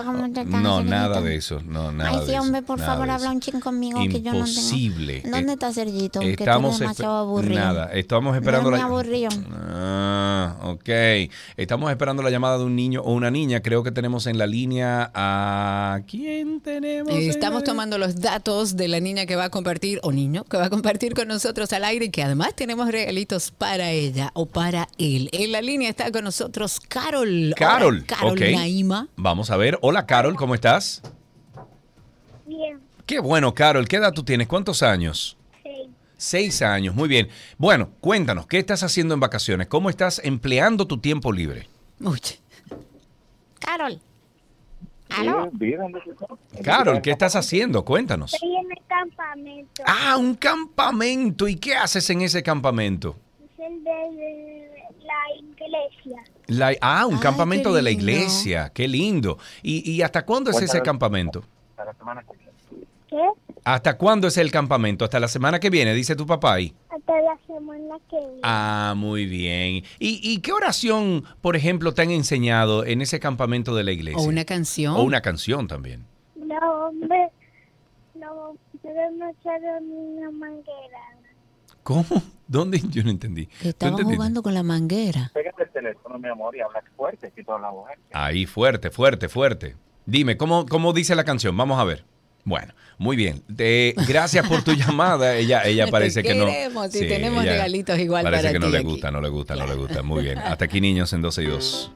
¿cómo te estás? No, Sergito? nada de eso. No, nada Ay, de sí, eso, hombre, por nada favor, de habla un chin conmigo que yo no tengo. Imposible. ¿Dónde Eh, está Sergito? Que Estamos estoy demasiado aburrido. Nada, estamos esperando No, la me aburrió. Ah, ok. Estamos esperando la llamada de un niño o una niña. Creo que tenemos en la línea a quién tenemos. Eh, en Estamos tomando los datos de la niña que va a compartir, o niño, que va a compartir con nosotros al aire y que además tenemos regalitos para ella o para él. En la línea está con nosotros Carol. Carol, Hola, Carol ok. Naima. Vamos a ver. Hola, Carol, ¿cómo estás? Bien, Qué bueno, Carol. ¿Qué edad tú tienes? ¿Cuántos años? sí. Seis años, muy bien. Bueno, cuéntanos, ¿qué estás haciendo en vacaciones? ¿Cómo estás empleando tu tiempo libre? Uy, Carol. ¿Aló? Carol, ¿qué estás haciendo? Cuéntanos. Estoy en el campamento. Ah, un campamento. ¿Y qué haces en ese campamento? Es el de la iglesia. La- ah, un Ay, campamento de la iglesia. Qué lindo. ¿Y, y hasta cuándo es ese campamento? ¿Qué? ¿Hasta cuándo es el campamento? Hasta la semana que viene, dice tu papá ahí. Hasta la semana que viene. Ah, muy bien. ¿Y, y qué oración, por ejemplo, te han enseñado en ese campamento de la iglesia? o una canción. O una canción también. No, hombre. No, no echaron una manguera. ¿Cómo? ¿Dónde? Yo no entendí. Que ¿Tú estaban jugando con la manguera. Pégate el teléfono, mi amor, y habla fuerte, que toda la voz. Ahí, fuerte, fuerte, fuerte. Dime, ¿cómo, cómo dice la canción? Vamos a ver. Bueno, muy bien. Gracias por tu llamada. Ella, ella Te parece que no. queremos y tenemos regalitos igual Parece para que no le aquí. gusta, no le gusta, no le gusta. Muy bien. Hasta aquí, niños, en 12 y 2.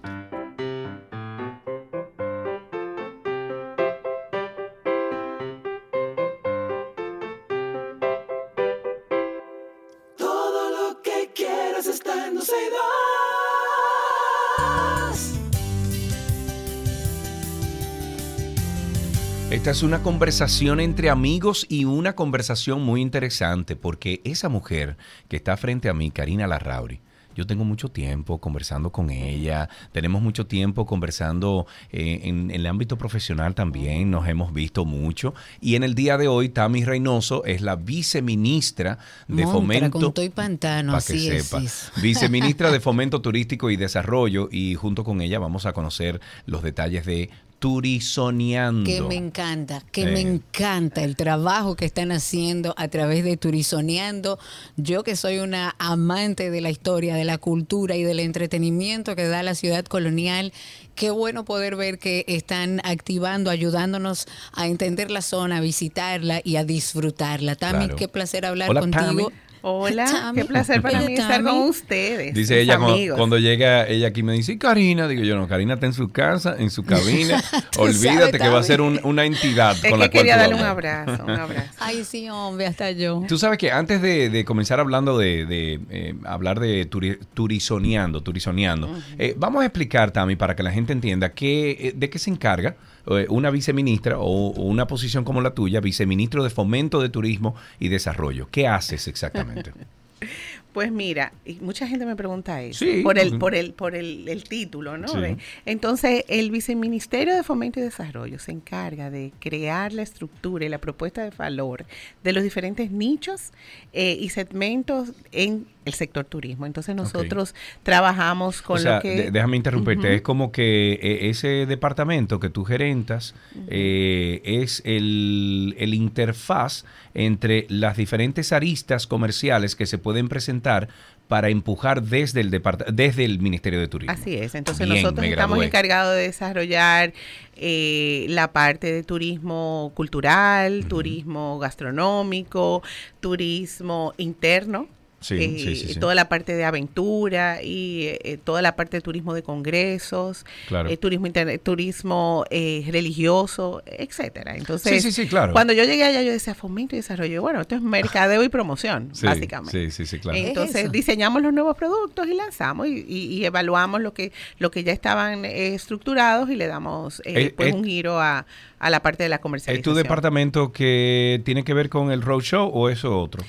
Esta es una conversación entre amigos y una conversación muy interesante porque esa mujer que está frente a mí, Karina Larrauri, yo tengo mucho tiempo conversando con ella, tenemos mucho tiempo conversando eh, en, en el ámbito profesional también, nos hemos visto mucho y en el día de hoy Tami Reynoso es la viceministra de Montra, Fomento con todo y pantano, para que es, sepa. es. Viceministra de Fomento Turístico y Desarrollo y junto con ella vamos a conocer los detalles de Turizoneando. Que me encanta, que Sí. me encanta el trabajo que están haciendo a través de Turizoneando. Yo que soy una amante de la historia, de la cultura y del entretenimiento que da la ciudad colonial, qué bueno poder ver que están activando, ayudándonos a entender la zona, a visitarla y a disfrutarla. Tami, Claro. qué placer hablar Hola, contigo. Hola, qué placer para mí estar con ustedes. Dice ella cuando, cuando llega ella aquí me dice, "¿Y Karina, digo yo, no, Karina está en su casa, en su cabina. Olvídate sabes, que va a ser un- una entidad Es con que la cual quería tú darle un hablas". abrazo, un abrazo. Ay, sí, hombre, hasta yo. Tú sabes que antes de, de comenzar hablando de, de, eh, hablar de turi- turizoneando, turizoneando, eh, vamos a explicar, Tami, para que la gente entienda qué, eh, de qué se encarga eh, una viceministra o, o una posición como la tuya, viceministro de Fomento de Turismo y Desarrollo. ¿Qué haces exactamente? Pues mira, y mucha gente me pregunta eso, Sí. por el, por el, por el, el título, ¿no? Sí. Entonces, el Viceministerio de Fomento y Desarrollo se encarga de crear la estructura y la propuesta de valor de los diferentes nichos eh, y segmentos en el sector turismo. Entonces, nosotros trabajamos con o sea, lo que... déjame interrumpirte, es como que eh, ese departamento que tú gerentas eh, es el, el interfaz entre las diferentes aristas comerciales que se pueden presentar para empujar desde el desde el Ministerio de Turismo. Así es, entonces Bien, nosotros estamos encargados de desarrollar eh, la parte de turismo cultural, turismo gastronómico, turismo interno. Sí, eh, sí. Toda la parte de aventura y eh, toda la parte de turismo de congresos, Claro. eh, turismo turismo eh, religioso, etcétera. Entonces, claro. cuando yo llegué allá, yo decía fomento y desarrollo. Bueno, esto es mercadeo y promoción, básicamente. Sí, sí, sí, claro. Entonces diseñamos los nuevos productos y lanzamos y, y- y evaluamos lo que lo que ya estaban estructurados y le damos pues un giro a, a la parte de la ¿Es comercialización. tu departamento que tiene que ver con el roadshow o eso otro?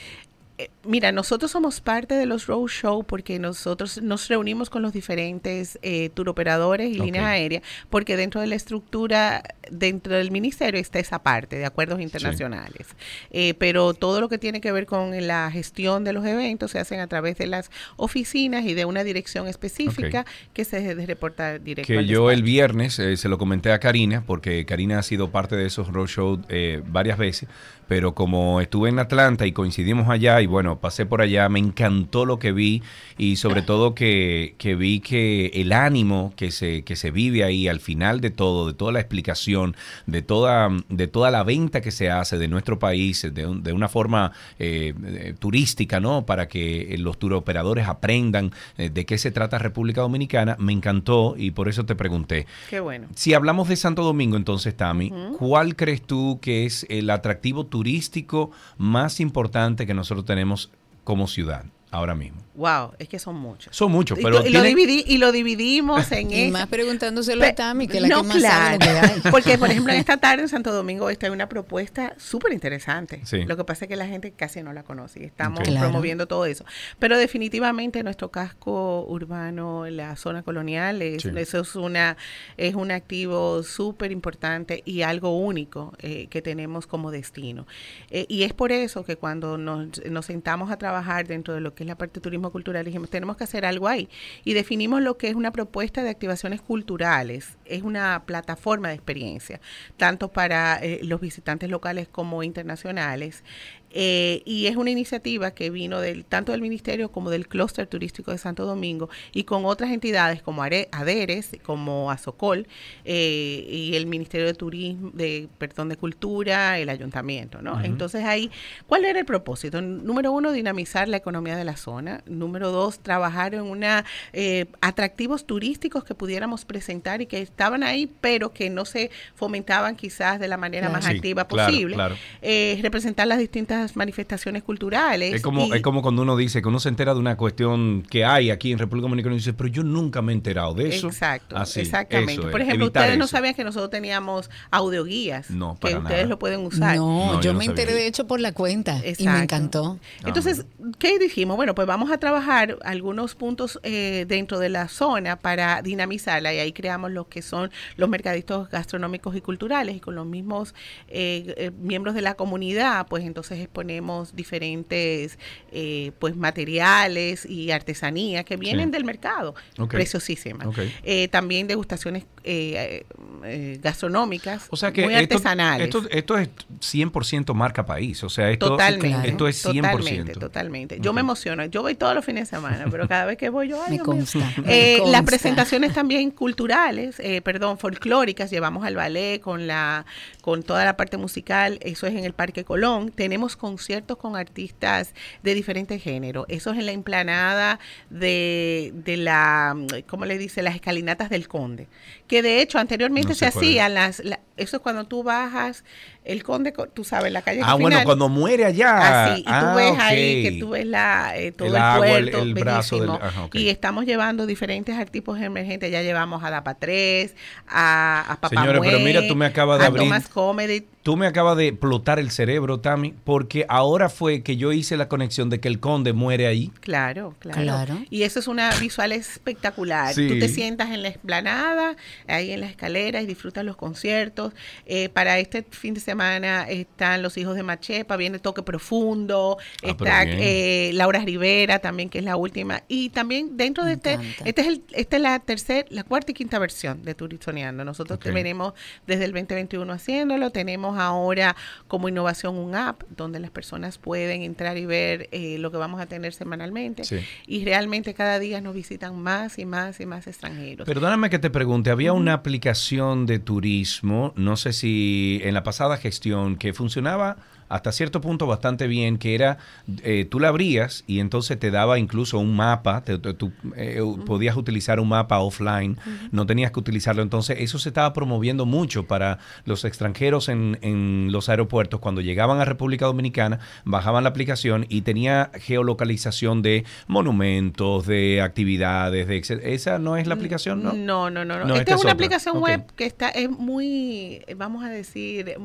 Mira, nosotros somos parte de los roadshow porque nosotros nos reunimos con los diferentes eh, turoperadores y líneas aéreas porque dentro de la estructura, dentro del ministerio está esa parte de acuerdos internacionales. Eh, pero todo lo que tiene que ver con la gestión de los eventos se hacen a través de las oficinas y de una dirección específica que se debe reportar directo Que yo el viernes eh, se lo comenté a Karina, porque Karina ha sido parte de esos roadshows eh, varias veces, pero como estuve en Atlanta y coincidimos allá y bueno, pasé por allá, me encantó lo que vi y sobre todo que, que vi que el ánimo que se, que se vive ahí al final de todo, de toda la explicación, de toda, de toda la venta que se hace de nuestro país de, un- de una forma eh, eh, turística, ¿no? Para que los turoperadores aprendan eh, de qué se trata República Dominicana, me encantó y por eso te pregunté. Qué bueno. Si hablamos de Santo Domingo, entonces, Tami. ¿cuál crees tú que es el atractivo turístico más importante que nosotros tenemos como ciudad ahora mismo? Wow, es que son muchos. Son muchos, pero y, lo dividí- y lo dividimos en Y más preguntándoselo a Tami, que la no, que más sabe lo que claro. hay. Porque, por ejemplo, en esta tarde en Santo Domingo hay una propuesta súper interesante. Sí. Lo que pasa es que la gente casi no la conoce y estamos. Claro. promoviendo todo eso. Pero definitivamente nuestro casco urbano, la zona colonial, es, Sí. eso es una es un activo súper importante y algo único eh, que tenemos como destino. Eh, y es por eso que cuando nos, nos sentamos a trabajar dentro de lo que es la parte de turismo cultural, dijimos, tenemos que hacer algo ahí. Y definimos lo que es una propuesta de activaciones culturales. Es una plataforma de experiencia, tanto para eh, los visitantes locales como internacionales. Eh, y es una iniciativa que vino del, tanto del Ministerio como del Clúster Turístico de Santo Domingo y con otras entidades como ADERES, como Azocol eh, y el Ministerio de Turismo, de, perdón, de Cultura, el Ayuntamiento, ¿no? Entonces ahí, ¿cuál era el propósito? Número uno, dinamizar la economía de la zona. Número dos, trabajar en una eh, atractivos turísticos que pudiéramos presentar y que estaban ahí, pero que no se fomentaban quizás de la manera más Sí, activa posible. claro. Eh, representar las distintas manifestaciones culturales. Es como, y- es como cuando uno dice que uno se entera de una cuestión que hay aquí en República Dominicana y dice, pero yo nunca me he enterado de eso. Exacto, Así, exactamente. eso es, Por ejemplo, ustedes no sabían que nosotros teníamos audioguías No, que para ustedes nada. lo pueden usar. No, No, yo yo no me sabía. enteré de hecho por la cuenta y me Exacto. encantó. Entonces, ¿qué dijimos? Bueno, pues vamos a trabajar algunos puntos eh, dentro de la zona para dinamizarla y ahí creamos lo que son los mercaditos gastronómicos y culturales y con los mismos eh, eh, miembros de la comunidad, pues entonces exponemos diferentes eh, pues materiales y artesanías que vienen Sí. del mercado, Ok. preciosísimas. Ok. Eh, también degustaciones eh, eh, gastronómicas O sea que muy esto, artesanales. esto, esto es 100% marca país. O sea, esto, Totalmente. esto es 100%. Totalmente, totalmente. Yo me Ok. emociono. Yo voy todos los fines de semana, pero cada vez que voy yo, ay, Me consta, me Eh, consta. las presentaciones también culturales, eh, perdón, folclóricas, llevamos al ballet con la con toda la parte musical, eso es en el Parque Colón. Tenemos conciertos con artistas de diferentes géneros. Eso es en la emplanada de, de la, ¿cómo le dice? Las escalinatas del Conde. Que de hecho anteriormente No se es. hacían las, la- eso es cuando tú bajas el Conde, co- tú sabes, la calle Ah, bueno, cuando muere allá. Así, y Ah, tú ves ahí que tú ves la, eh, todo El el, agua, el- puerto, el brazo del-. Y estamos llevando diferentes artistas emergentes. Ya llevamos a Dapa 3, a, a Papá Señores, pero Mue, mira, tú me acabas de a abrir- Thomas Comedy. tú me acabas de explotar el cerebro, Tami, porque ahora fue que yo hice la conexión de que el conde muere ahí. Claro, claro, Claro. Y eso es una visual espectacular. Sí. Tú te sientas en la explanada, ahí en la escalera y disfrutas los conciertos. Eh, para este fin de semana están Los Hijos de Machepa, viene Toque Profundo, Ah, está eh, Laura Rivera también, que es la última. Y también dentro de este, este es el, esta es la tercera, la cuarta y quinta versión de Turizoneando. Nosotros Ok. te venimos desde el 2021 haciéndolo. Tenemos ahora como innovación un app donde las personas pueden entrar y ver eh, lo que vamos a tener semanalmente. Sí. Y realmente cada día nos visitan más y más y más extranjeros. Perdóname que te pregunte, había una aplicación de turismo, no sé si en la pasada gestión, que funcionaba hasta cierto punto bastante bien, que era, eh, tú la abrías y entonces te daba incluso un mapa, te- te- tú eh, podías utilizar un mapa offline, no tenías que utilizarlo, entonces eso se estaba promoviendo mucho para los extranjeros en, en los aeropuertos, cuando llegaban a República Dominicana, bajaban la aplicación y tenía geolocalización de monumentos, de actividades, de esa no es la aplicación, ¿no? No, no, no. no. No, Esta esta es una aplicación web que está, es muy, vamos a decir,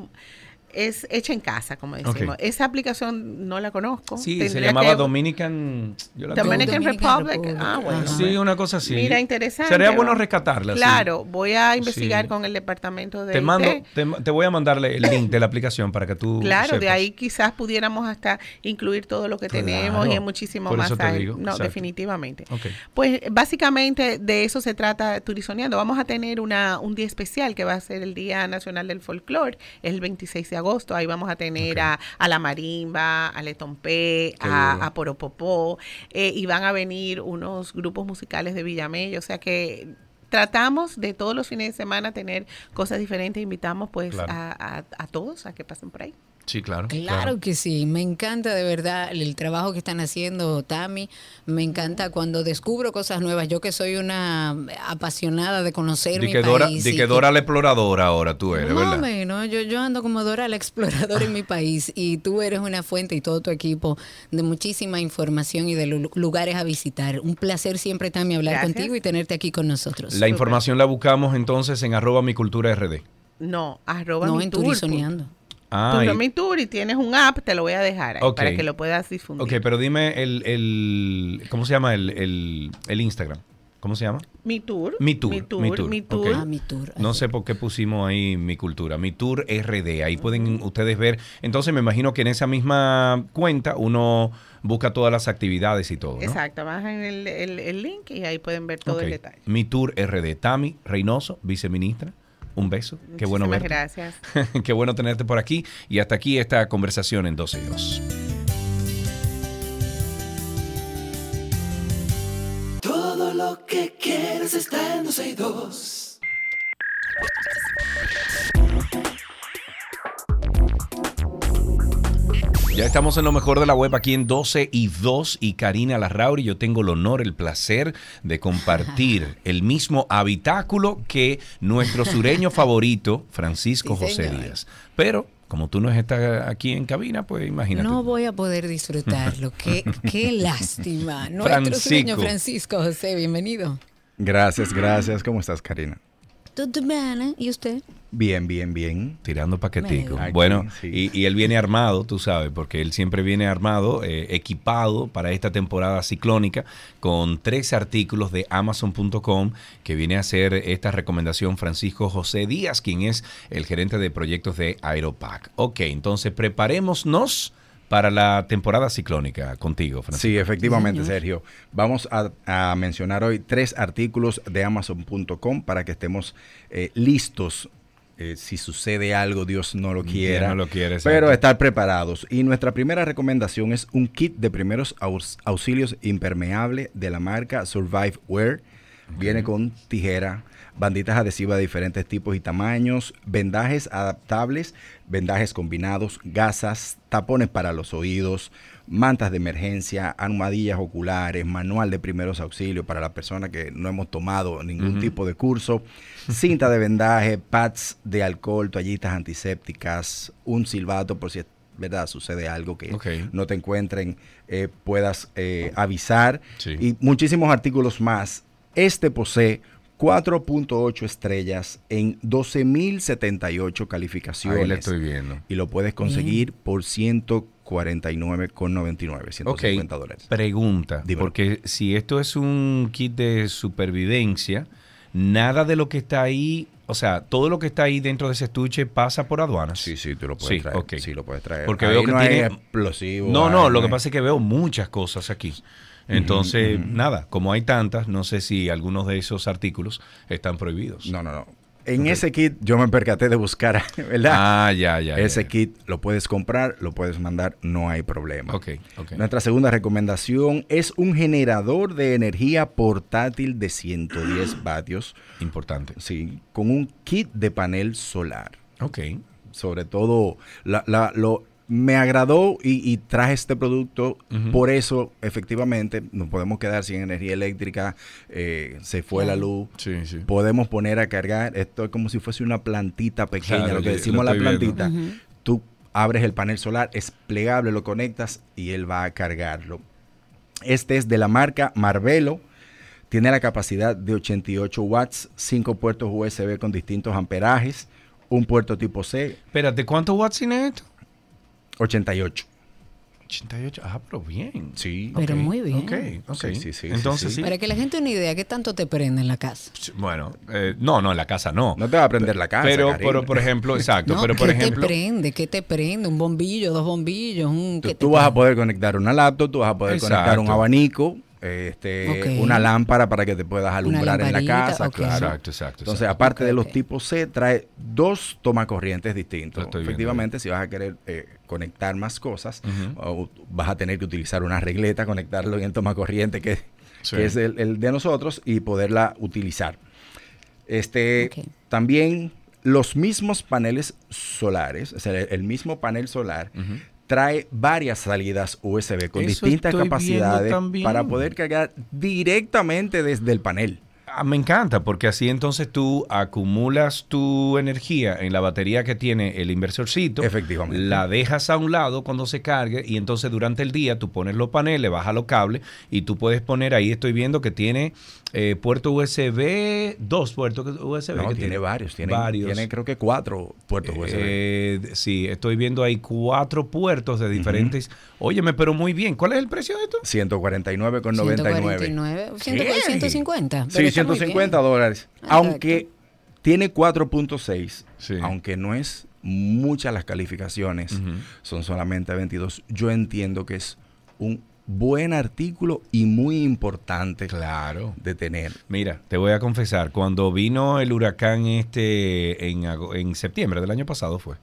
es hecha en casa, como decimos. Esa aplicación no la conozco. Sí, se llamaba que- Dominican. yo la Dominican tengo. Republic. Ah, bueno. Sí, una cosa así. Mira, interesante. Sería ¿no? bueno rescatarla. sí. Claro, voy a investigar Sí. con el departamento de Te IT. mando, te, te voy a mandarle el link de la aplicación para que tú. Claro, de ahí quizás pudiéramos hasta incluir todo lo que tenemos y en muchísimo Por más. eso te hay. digo, No, exacto. definitivamente. Ok. Pues básicamente de eso se trata Turizoneando. Vamos a tener una, un día especial que va a ser el Día Nacional del Folclore, es el 26 de agosto. Ahí vamos a tener a, a la marimba, a Letompé, a, a Poropopó, eh, y van a venir unos grupos musicales de Villamello. O sea que tratamos de todos los fines de semana tener cosas diferentes. Invitamos pues Claro. a, a- a todos a que pasen por ahí. Sí, claro. Claro que sí, me encanta de verdad el trabajo que están haciendo Tami, me encanta cuando descubro cosas nuevas, yo que soy una apasionada de conocer mi que, Dora, país. y que Dora la exploradora ahora tú eres, ¿verdad? menos, yo, yo ando como Dora la exploradora en mi país y tú eres una fuente y todo tu equipo de muchísima información y de lu- lugares a visitar. Un placer siempre, Tami, hablar Gracias. contigo y tenerte aquí con nosotros. La información la buscamos entonces en arroba mi cultura RD. No, arroba No, mi en tour, Turizoneando. Ah, Turno y- Mi Tour y tienes un app, te lo voy a dejar ahí para que lo puedas difundir. ok, pero dime el, el ¿cómo se llama el, el, el Instagram? ¿Cómo se llama? Mi Tour. Mi Tour. Mi Tour. Mi Tour. ok. Ah, mi tour. No sé por qué pusimos ahí mi cultura, mi tour RD. Ahí pueden ustedes ver. Entonces me imagino que en esa misma cuenta uno busca todas las actividades y todo. ¿no? Exacto, bajan el, el- el link y ahí pueden ver todo el detalle. Mi tour RD. Tami Reynoso, viceministra. Un beso. Qué bueno Muchísimas verte. gracias. Qué bueno tenerte por aquí. Y hasta aquí esta conversación en 12 y 2. Todo lo que quieres está en 12 y 2. Ya estamos en lo mejor de la web aquí en 12 y 2 y Karina Larrauri. Yo tengo el honor, el placer de compartir el mismo habitáculo que nuestro sureño favorito, Francisco Sí, José señor. Díaz. Pero como tú no estás aquí en cabina, pues imagínate. No voy a poder disfrutarlo. Qué, qué lástima. Nuestro Francisco. sueño Francisco José, bienvenido. Gracias, gracias. ¿Cómo estás, Karina? ¿Todo bien? ¿Y usted? Bien, bien, bien. Tirando paquetico. Aquí, Bueno, sí. y, y él viene armado, tú sabes, porque él siempre viene armado, eh, equipado para esta temporada ciclónica, con tres artículos de Amazon.com que viene a hacer esta recomendación Francisco José Díaz, quien es el gerente de proyectos de Aeropac. Ok, entonces preparémonos para la temporada ciclónica contigo, Francisco. Sí, efectivamente. Sergio. Vamos a, a mencionar hoy tres artículos de Amazon.com para que estemos eh, listos. Eh, si sucede algo, Dios no lo Dios quiera. no lo quiere, pero estar preparados. Y nuestra primera recomendación es un kit de primeros auxilios impermeable de la marca Survive Wear. Viene con tijera, banditas adhesivas de diferentes tipos y tamaños, vendajes adaptables, vendajes combinados, gasas, tapones para los oídos, mantas de emergencia, almohadillas oculares, manual de primeros auxilios para la persona que no hemos tomado ningún tipo de curso, cinta de vendaje, pads de alcohol, toallitas antisépticas, un silbato por si verdad sucede algo que no te encuentren, eh, puedas eh, avisar Sí. y muchísimos artículos más. Este posee 4.8 estrellas en 12.078 calificaciones. Ahí le estoy viendo. Y lo puedes conseguir por 149,99, 150 Ok, dólares. pregunta, Dímelo. porque si esto es un kit de supervivencia, nada de lo que está ahí, o sea, todo lo que está ahí dentro de ese estuche pasa por aduanas. Sí, sí, tú lo puedes traer. Sí, lo puedes traer. Porque Ahí veo que no tiene explosivos, No, no, lo que pasa es que veo muchas cosas aquí. Entonces, nada, como hay tantas, no sé si algunos de esos artículos están prohibidos. No, no, no. En ese kit yo me percaté de buscar, ¿verdad? Ah, ya, ya. Ese ya. kit lo puedes comprar, lo puedes mandar, no hay problema. Ok, ok. Nuestra segunda recomendación es un generador de energía portátil de 110 vatios. Importante. Sí, con un kit de panel solar. Ok. Sobre todo, la- la- lo, me agradó y, y traje este producto. Por eso, efectivamente, nos podemos quedar sin energía eléctrica. eh, se fue la luz. Sí, sí. Podemos poner a cargar. Esto es como si fuese una plantita pequeña, Claro, lo que decimos lo la plantita. Tú abres el panel solar, es plegable, lo conectas y él va a cargarlo. Este es de la marca Marvelo. Tiene la capacidad de 88 watts, 5 puertos USB con distintos amperajes, un puerto tipo C, Espérate, ¿cuántos watts tiene esto? 88. 88, ah, pero bien. Sí. Pero muy bien. Ok, ok. Sí, sí, sí, Entonces sí, sí. Para que la gente tenga una idea, ¿qué tanto te prende en la casa? Bueno, eh, no, no, en la casa no. No te va a prender la casa. Pero, pero por ejemplo, exacto, No, pero por ¿qué ejemplo, te prende? ¿Qué te prende? ¿Un bombillo, dos bombillos? Un, Tú, ¿qué te tú vas a poder conectar una laptop, tú vas a poder conectar un Exacto. abanico, este, una lámpara para que te puedas alumbrar en la casa. Claro. Exacto, exacto, Entonces, exacto. aparte de los tipos C, trae dos tomacorrientes distintos. Efectivamente, si vas a querer eh, conectar más cosas, o vas a tener que utilizar una regleta, conectarlo en el tomacorriente que, Sí. que es el, el de nosotros y poderla utilizar. Este. También los mismos paneles solares, o sea, el, el mismo panel solar, trae varias salidas USB con Eso distintas capacidades para poder cargar directamente desde el panel. Ah, me encanta, porque así entonces tú acumulas tu energía en la batería que tiene el inversorcito. Efectivamente. La dejas a un lado cuando se cargue y entonces durante el día tú pones los paneles, bajas los cables y tú puedes poner, ahí estoy viendo que tiene eh, puerto USB, dos puertos USB. No, que tiene varios, tiene, varios. tiene creo que cuatro puertos USB. Eh, sí, estoy viendo ahí cuatro puertos de diferentes. Óyeme, pero muy bien. ¿Cuál es el precio de esto? 149,99. 149, ¿Qué? 150. Sí, pero está muy 150 bien. dólares. Perfecto. Aunque tiene 4.6, Sí. aunque no es muchas las calificaciones, son solamente 22. Yo entiendo que es un buen artículo y muy importante Claro. de tener. Mira, te voy a confesar, cuando vino el huracán este en, en septiembre del año pasado fue,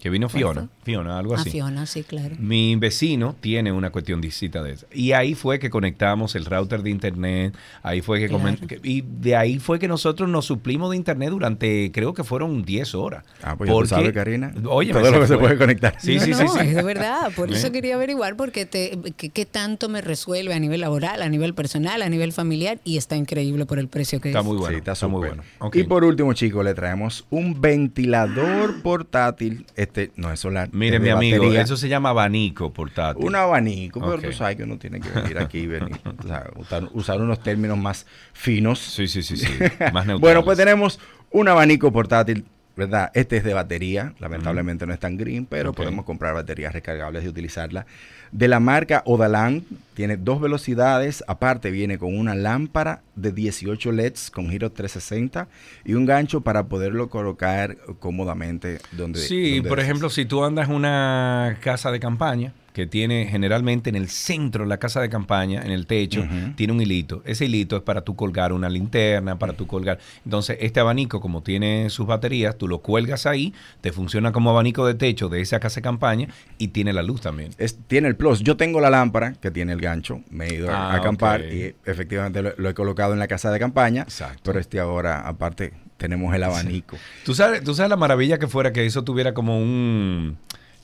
que vino ¿Cuál Fiona, Fiona, algo Ah, así. Fiona, sí, claro. Mi vecino tiene una cuestión distinta de esa. Y ahí fue que conectamos el router de internet, ahí fue que, Claro. que- y de ahí fue que nosotros nos suplimos de internet durante, creo que fueron 10 horas. Ah, pues ya tú sabes, Karina. Oye, Todo lo que se puede conectar. Sí, no, sí, no, sí, sí. es de verdad. Por eso ¿Eh? quería averiguar porque te, que- tanto me resuelve a nivel laboral, a nivel personal, a nivel familiar y está increíble por el precio que Está es. muy bueno, Sí, está, está muy bueno. Ok. Y por último, chicos, le traemos un ventilador portátil. Este no es solar. Mire, mi amigo, batería. eso se llama abanico portátil. Un abanico, pero tú sabes que uno tiene que venir aquí y venir, o sea, usar, usar unos términos más finos. Sí, sí, sí, sí. Más neutrales. bueno, pues tenemos un abanico portátil, ¿verdad? Este es de batería, lamentablemente no es tan green, pero podemos comprar baterías recargables y utilizarla. De la marca Odalan, tiene dos velocidades, aparte viene con una lámpara de 18 LEDs con giro 360 y un gancho para poderlo colocar cómodamente donde Sí, donde por desees. ejemplo, si tú andas en una casa de campaña que tiene generalmente en el centro de la casa de campaña, en el techo, tiene un hilito. Ese hilito es para tú colgar una linterna, para tú colgar. Entonces, este abanico, como tiene sus baterías, tú lo cuelgas ahí, te funciona como abanico de techo de esa casa de campaña y tiene la luz también. Es- tiene el plus. Yo tengo la lámpara que tiene el gancho. Me he ido a- Ah, a acampar y efectivamente lo, lo he colocado en la casa de campaña. Exacto. Pero este ahora, aparte, tenemos el abanico. ¿Tú sabes, tú sabes la maravilla que fuera que eso tuviera como un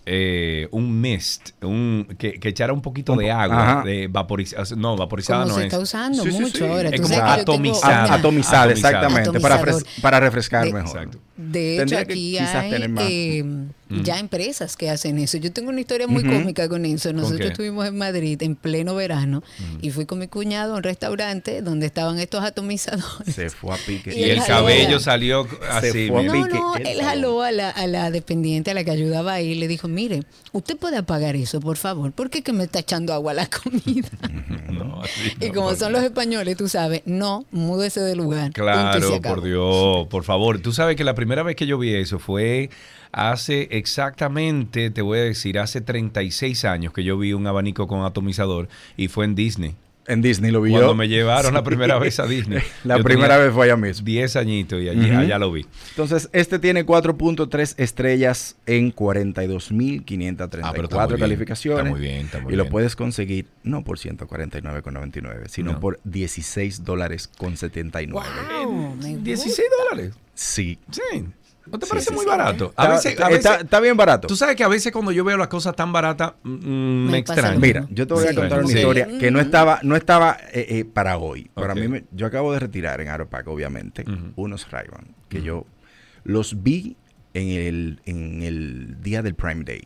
eh, un mist, un, que, que echara un poquito Un de agua, de vaporizada, no, vaporizada Como no se es. está usando Sí, sí, mucho sí. ahora. Es Tú como sabes que yo tengo atomizada. una- Atomizada, Atomizada. exactamente. Para, Atomizador. para refrescar De- mejor. Exacto. De hecho, Tendría aquí hay eh, ya empresas que hacen eso. Yo tengo una historia muy cómica con eso. Nosotros estuvimos en Madrid en pleno verano y fui con mi cuñado a un restaurante donde estaban estos atomizadores. Se fue a pique. Y Y el cabello salió así. fue a mira. No, pique. no, él jaló a la, a la dependiente, a la que ayudaba ahí, y le dijo, mire, usted puede apagar eso, por favor, porque que me está echando agua a la comida. No, así y como son los españoles, tú sabes, no, múdese de lugar. Se Claro, por Dios, por favor. Tú sabes que la primera vez que yo vi eso fue hace exactamente, te voy a decir, hace 36 años que yo vi un abanico con atomizador y fue en Disney. En Disney lo vi Cuando yo. me llevaron la primera vez a Disney. La Yo primera vez fue allá mismo. 10 añitos y allí, Ujú. allá lo vi. Entonces, este tiene 4.3 estrellas en 42.534 Ah, pero está muy bien, calificaciones. está muy bien, está muy y lo bien. puedes conseguir no por 149,99, sino No. por 16 dólares con 79. Wow, me 16 dólares. Sí. Sí. ¿No te Sí, parece sí, muy sí. barato? A Está- veces, a está- veces- está bien barato. Tú sabes que a veces cuando yo veo las cosas tan baratas, mm, me, Me extraña. lo Mira, yo te voy a contar una Sí. historia que no estaba, no estaba eh, eh, para hoy. Para mí, me- yo acabo de retirar en Aeropac, obviamente, unos ray que yo los vi en el, en el día del Prime Day.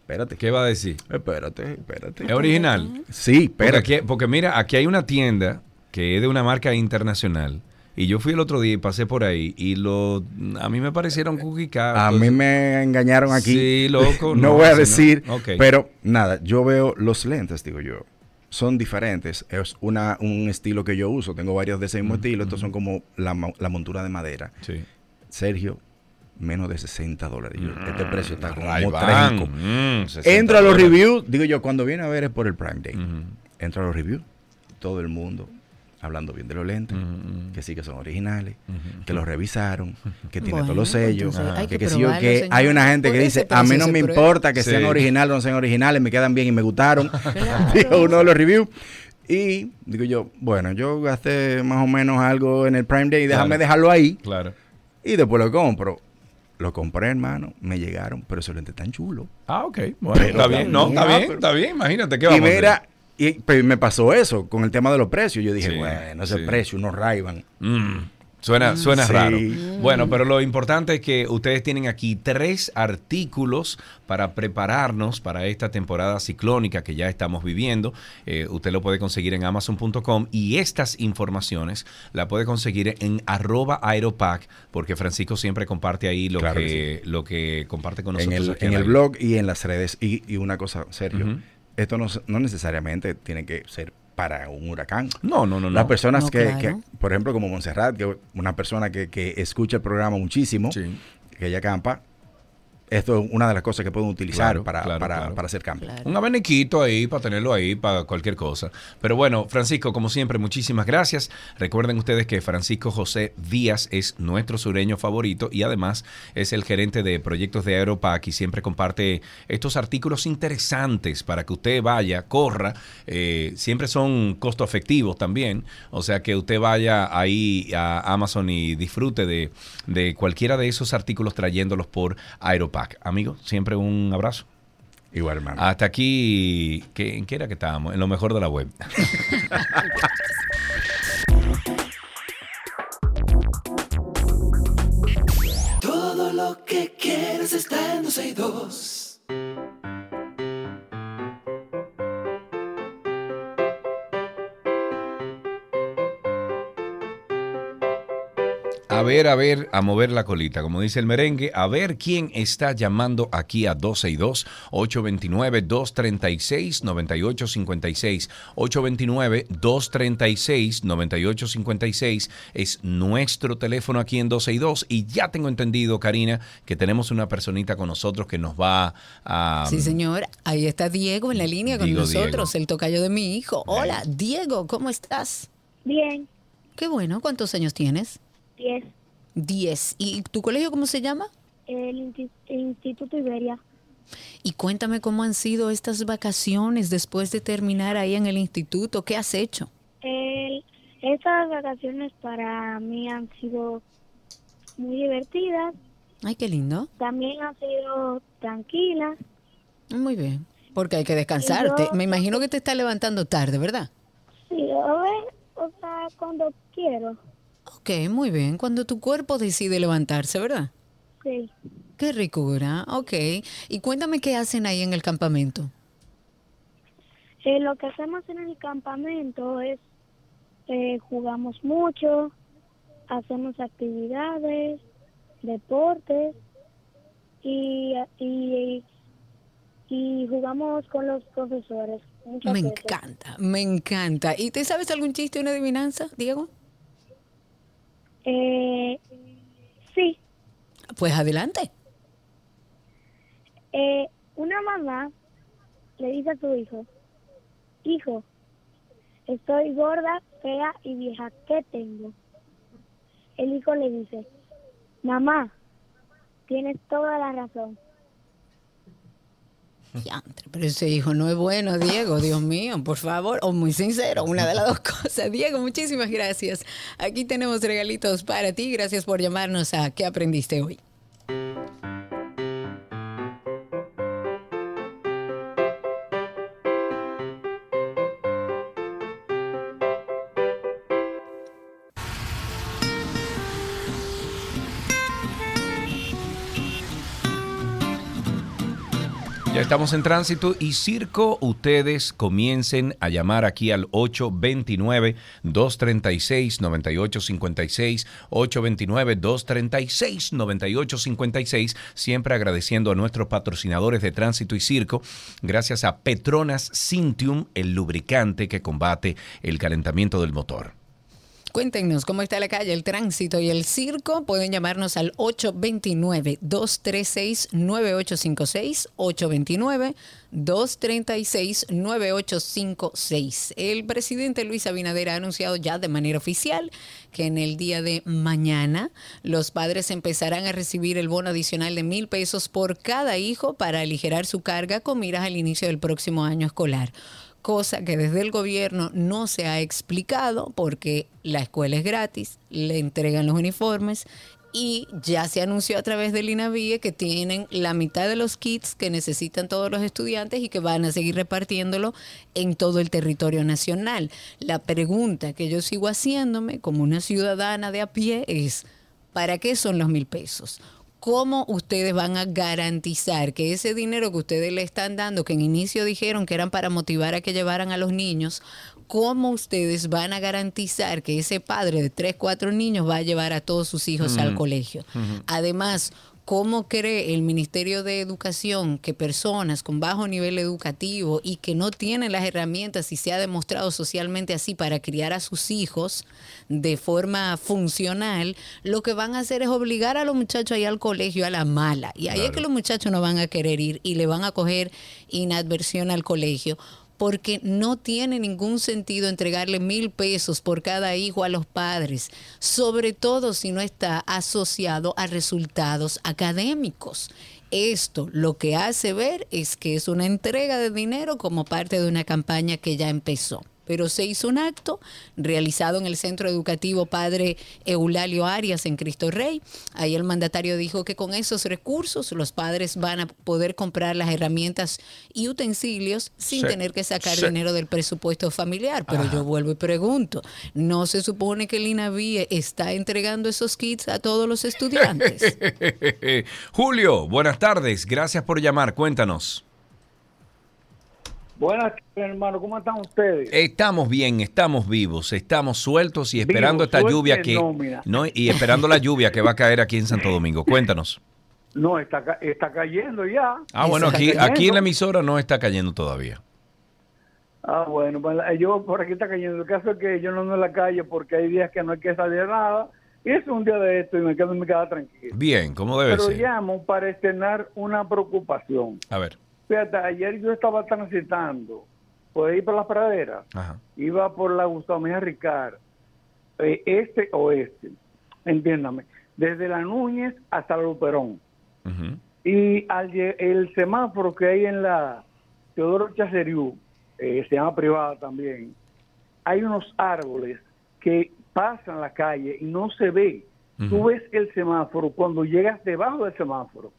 Espérate. ¿Qué va a decir? Espérate, espérate. ¿Es original? Sí, Porque, espérate. aquí- porque mira, aquí hay una tienda que es de una marca internacional. Y yo fui el otro día y pasé por ahí y lo a mí me parecieron cookie. A mí me engañaron aquí. Sí, loco, no, no, voy a no. decir. Pero nada, yo veo los lentes, digo yo. Son diferentes. Es una, un estilo que yo uso. Tengo varios de ese mismo estilo. Estos son como la, la montura de madera. Sí. Sergio, menos de 60 dólares. Yo, este precio está como trágico. mm, 60 Entro a los dólares. reviews. Digo yo, cuando viene a ver es por el Prime Day. Ujú. Entro a los reviews. Todo el mundo hablando bien de los lentes, que sí que son originales, que los revisaron, que tiene Bueno, todos los sellos, entonces hay que, sí que señor. hay una gente que dice, a mí no me se prueba". importa que Sí. sean originales o no sean originales, me quedan bien y me gustaron, dijo uno de los reviews. Y digo yo, bueno, yo gasté más o menos algo en el Prime Day, déjame Claro. dejarlo ahí Claro. y después lo compro. Lo compré, hermano, me llegaron, pero esos lentes tan chulos. Ah, ok. Bueno, Pero está bien. No, está ah, bien, está bien. Imagínate qué Y vamos a mira, hacer? Y, pero me pasó eso con el tema de los precios. Yo dije, Sí, bueno, ese sí. precio, unos Ray-Ban. Mm, Suena, suena Sí. raro. Bueno, pero lo importante es que ustedes tienen aquí tres artículos para prepararnos para esta temporada ciclónica que ya estamos viviendo. Eh, usted lo puede conseguir en amazon.com y estas informaciones la puede conseguir en arroba aeropack porque Francisco siempre comparte ahí lo, Claro que, que lo que comparte con en nosotros. el, aquí en el blog y en las redes. Y, y una cosa, Sergio. Esto no, no necesariamente tiene que ser para un huracán. No, no, no. Las personas No, que, claro. que, por ejemplo, como Montserrat, que una persona que, que escucha el programa muchísimo, Sí. que ella campa, esto es una de las cosas que pueden utilizar Claro, para, claro, para, claro. para hacer. Claro. Un abaniquito ahí para tenerlo ahí para cualquier cosa. Pero bueno, Francisco, como siempre, muchísimas gracias. Recuerden ustedes que Francisco José Díaz es nuestro sureño favorito y además es el gerente de proyectos de Aeropac y siempre comparte estos artículos interesantes para que usted vaya, corra. Eh, siempre son costo efectivos también. O sea que usted vaya ahí a Amazon y disfrute de, de cualquiera de esos artículos trayéndolos por Aeropac. Amigo, siempre un abrazo. Igual, hermano. Hasta aquí, ¿qué, ¿en qué era que estábamos? En lo mejor de la web. Todo lo que quieres está en 12 y 2. A ver, a ver, a mover la colita, como dice el merengue, a ver quién está llamando aquí a 12 y 2, 829-236-9856. 829-236-9856 es nuestro teléfono aquí en 12 y 2. Y ya tengo entendido, Karina, que tenemos una personita con nosotros que nos va a... Sí, señor. Ahí está Diego en la línea con Digo, nosotros, Diego. el tocayo de mi hijo. Hola, Diego, ¿cómo estás? Bien, Qué bueno. ¿Cuántos años tienes? 10. Diez. ¿Y tu colegio cómo se llama? El Insti- Instituto Iberia. Y cuéntame cómo han sido estas vacaciones después de terminar ahí en el instituto. ¿Qué has hecho? El- estas vacaciones para mí han sido muy divertidas. Ay, qué lindo. También han sido tranquilas. Muy bien. Porque hay que descansarte. yo- Me imagino que te estás levantando tarde, ¿verdad? Sí, o sea, cuando quiero. Ok, muy bien. Cuando tu cuerpo decide levantarse, ¿verdad? Sí. Qué ricura. Ok. Y cuéntame qué hacen ahí en el campamento. Eh, lo que hacemos en el campamento es eh, jugamos mucho, hacemos actividades, deportes y, y, y jugamos con los profesores. muchas Me veces. encanta, me encanta. ¿Y te sabes algún chiste una adivinanza, Diego? Eh, sí, Pues adelante. eh, una mamá le dice a su hijo, hijo, estoy gorda, fea y vieja, ¿qué tengo? El hijo le dice, mamá, tienes toda la razón. Pero ese hijo no es bueno, Diego, Dios mío, por favor, o muy sincero, una de las dos cosas. Diego, muchísimas gracias. Aquí tenemos regalitos para ti. Gracias por llamarnos a ¿Qué aprendiste hoy? Ya estamos en tránsito y circo. Ustedes comiencen a llamar aquí al 829-236-9856, 829-236-9856, siempre agradeciendo a nuestros patrocinadores de tránsito y circo, gracias a Petronas Cintium, el lubricante que combate el calentamiento del motor. Cuéntenos cómo está la calle, el tránsito y el circo. Pueden llamarnos al 829-236-9856. 829-236-9856. El presidente Luis Abinader ha anunciado ya de manera oficial que en el día de mañana los padres empezarán a recibir el bono adicional de mil pesos por cada hijo para aligerar su carga con miras al inicio del próximo año escolar cosa que desde el gobierno no se ha explicado porque la escuela es gratis, le entregan los uniformes y ya se anunció a través del INAVIE que tienen la mitad de los kits que necesitan todos los estudiantes y que van a seguir repartiéndolo en todo el territorio nacional. La pregunta que yo sigo haciéndome como una ciudadana de a pie es, ¿para qué son los mil pesos? ¿Cómo ustedes van a garantizar que ese dinero que ustedes le están dando, que en inicio dijeron que eran para motivar a que llevaran a los niños, cómo ustedes van a garantizar que ese padre de tres, cuatro niños va a llevar a todos sus hijos al Mm. colegio? Además, ¿cómo cree el Ministerio de Educación que personas con bajo nivel educativo y que no tienen las herramientas y se ha demostrado socialmente así para criar a sus hijos de forma funcional, lo que van a hacer es obligar a los muchachos a ir al colegio a la mala? Y ahí es que los muchachos no van a querer ir y le van a coger inadversión al colegio porque no tiene ningún sentido entregarle mil pesos por cada hijo a los padres, sobre todo si no está asociado a resultados académicos. Esto lo que hace ver es que es una entrega de dinero como parte de una campaña que ya empezó. Pero se hizo un acto realizado en el Centro Educativo Padre Eulalio Arias en Cristo Rey. Ahí el mandatario dijo que con esos recursos los padres van a poder comprar las herramientas y utensilios sin Sí, tener que sacar sí. dinero del presupuesto familiar. Pero Ajá. yo vuelvo y pregunto, ¿no se supone que el INAVIE está entregando esos kits a todos los estudiantes? Julio, buenas tardes. Gracias por llamar. Cuéntanos. Buenas hermano. ¿Cómo están ustedes? Estamos bien, estamos vivos, estamos sueltos y esperando esta lluvia que no, mira. no, y esperando la lluvia que va a caer aquí en Santo Domingo. Cuéntanos. No, está, está cayendo ya. Ah, bueno, Está aquí aquí en la emisora no está cayendo todavía. Ah, bueno, pues, yo por aquí está cayendo. El caso es que yo no ando en la calle porque hay días que no hay que salir nada. Y es un día de esto y me quedo en mi casa tranquilo. Bien, como debe Pero ser. llamo para externar una preocupación. A ver. Fíjate, ayer yo estaba transitando por ahí por las praderas. Ajá. Iba por la Gustavo Mejía Ricard, eh, este oeste, entiéndame, desde la Núñez hasta Luperón. Y al, el semáforo que hay en la Teodoro Chaceriú, eh, se llama privada también, hay unos árboles que pasan la calle y no se ve. Tú ves el semáforo cuando llegas debajo del semáforo.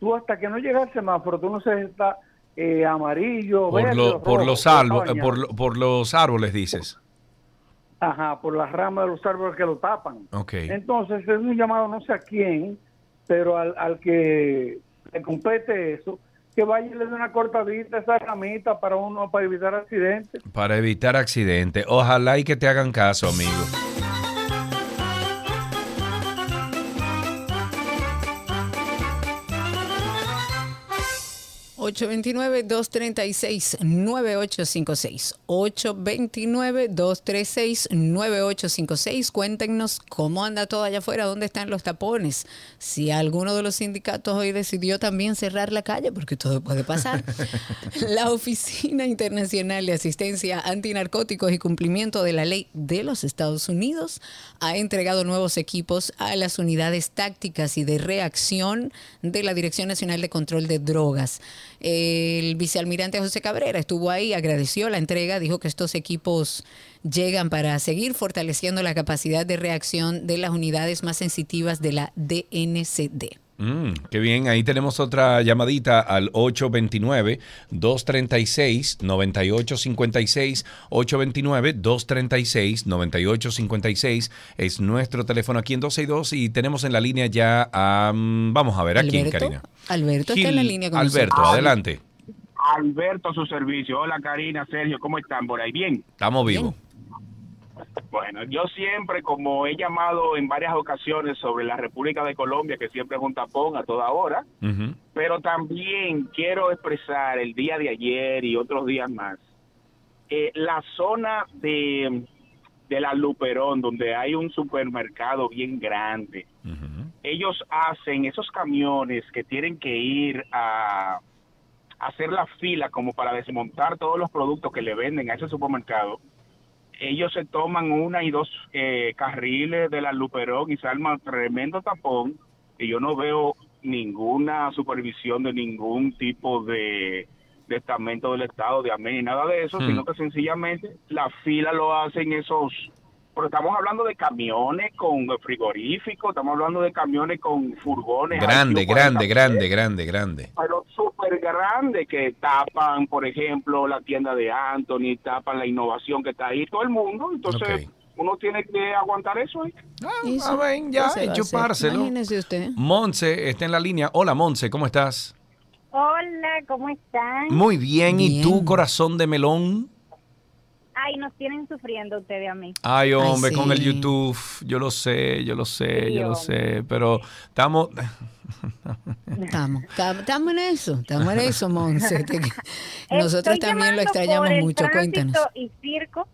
Tú hasta que no llegas al semáforo, tú no si está eh, amarillo, Por, verde lo- por rojo, los árboles, bañado. por, lo- por los árboles dices. Ajá, por las ramas de los árboles que lo tapan. Ok. Entonces es un llamado no sé a quién, pero al, al que le compete eso, que vaya y le dé una cortadita a esa ramita para uno para evitar accidentes. Para evitar accidentes. Ojalá y que te hagan caso, amigo. 829-236-9856. 829-236-9856. Cuéntenos cómo anda todo allá afuera, dónde están los tapones. Si alguno de los sindicatos hoy decidió también cerrar la calle, porque todo puede pasar. la Oficina Internacional de Asistencia Antinarcóticos y Cumplimiento de la Ley de los Estados Unidos ha entregado nuevos equipos a las unidades tácticas y de reacción de la Dirección Nacional de Control de Drogas. El vicealmirante José Cabrera estuvo ahí, agradeció la entrega, dijo que estos equipos llegan para seguir fortaleciendo la capacidad de reacción de las unidades más sensitivas de la DNCD. Mm, qué bien, ahí tenemos otra llamadita al 829-236-9856. 829-236-9856 es nuestro teléfono aquí en 262 y tenemos en la línea ya a... mm, vamos a ver, ¿a quién, Alberto, Karina? Alberto está en la línea con Alberto, nosotros. adelante. Alberto a su servicio. Hola Karina, Sergio, ¿cómo están por ahí? Bien. Estamos vivos. Bueno, yo siempre, como he llamado en varias ocasiones sobre la República de Colombia, que siempre es un tapón a toda hora, pero también quiero expresar el día de ayer y otros días más, eh, la zona de, de la Luperón, donde hay un supermercado bien grande, ellos hacen esos camiones que tienen que ir a hacer la fila como para desmontar todos los productos que le venden a ese supermercado. Ellos se toman una y dos eh, carriles de la Luperón y se arman tremendo tapón y yo no veo ninguna supervisión de ningún tipo de, de estamento del Estado, de AME, ni nada de eso, Hmm. sino que sencillamente la fila lo hacen esos... Pero estamos hablando de camiones con frigoríficos, estamos hablando de camiones con furgones. Grande, IQ40, grande, grande, grande, grande. pero súper grande que tapan, por ejemplo, la tienda de Anthony, tapan la innovación que está ahí, todo el mundo. Entonces, uno tiene que aguantar eso ahí. Ah, ya, ¿Qué se va a hacer? chupárselo. Imagínese usted. Monse está en la línea. Hola, Monse, ¿cómo estás? Hola, ¿cómo están? Muy bien. ¿Y tú, corazón de melón? Ay, nos tienen sufriendo ustedes a mí. Ay, hombre, sí. con el YouTube. Yo lo sé, yo lo sé, Sí, yo lo sé. Pero estamos... Estamos, estamos en eso, estamos en eso, Monse. Nosotros Estoy también lo extrañamos por el mucho, cuéntanos. y circo.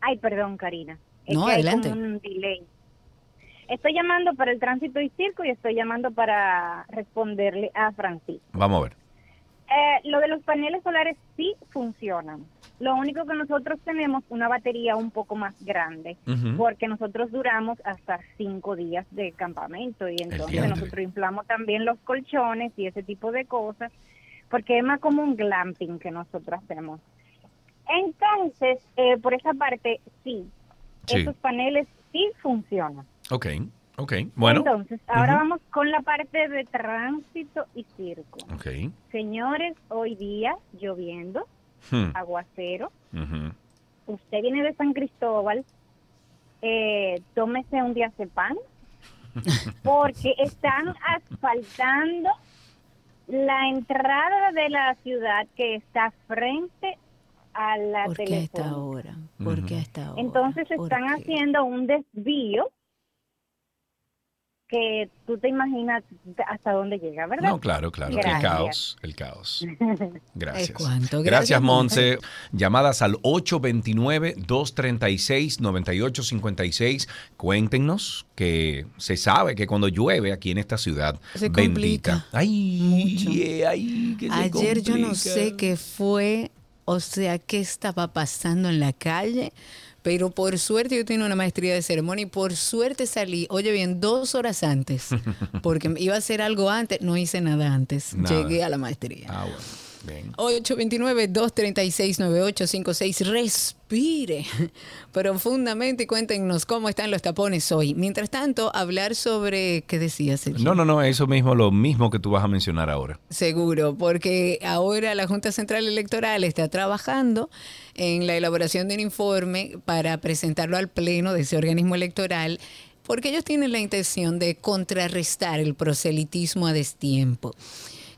Ay, perdón, Karina. Es No, que hay adelante. como un delay. Estoy llamando para el tránsito y circo y estoy llamando para responderle a Francisco. Vamos a ver. Eh, lo de los paneles solares sí funcionan. Lo único que nosotros tenemos una batería un poco más grande, porque nosotros duramos hasta cinco días de campamento y entonces nosotros inflamos también los colchones y ese tipo de cosas, porque es más como un glamping que nosotros hacemos. Entonces, eh, por esa parte, sí, Sí. esos paneles sí funcionan. Ok, ok. Bueno. Entonces, ahora vamos con la parte de tránsito y circo. Ok. Señores, hoy día lloviendo, Hmm. aguacero. Usted viene de San Cristóbal, eh, tómese un diazepam porque están asfaltando la entrada de la ciudad que está frente a la ¿Por qué telefónica. hora? ¿Por qué a esta hora? Entonces ¿Por están haciendo un desvío que tú te imaginas hasta dónde llega, ¿verdad? No, claro, claro. El caos, el caos. Gracias. ¿cuánto? Gracias, Gracias, Monse. Llamadas al 829-236-9856. Cuéntenos que se sabe que cuando llueve aquí en esta ciudad Se bendita. complica. Ay, eh, ay, que se Ayer yo no sé qué fue, o sea, qué estaba pasando en la calle, pero por suerte yo tengo una maestría de ceremonia y por suerte salí, oye bien, dos horas antes, porque iba a hacer algo antes, no hice nada antes, Nada. llegué a la maestría. Ah, bueno. Bien. 829-236-9856. Respire profundamente y cuéntenos cómo están los tapones hoy. Mientras tanto, hablar sobre. ¿Qué decías, Sergio? No, no, no, eso mismo, lo mismo que tú vas a mencionar ahora. Seguro, porque ahora la Junta Central Electoral está trabajando en la elaboración de un informe para presentarlo al Pleno de ese organismo electoral, porque ellos tienen la intención de contrarrestar el proselitismo a destiempo.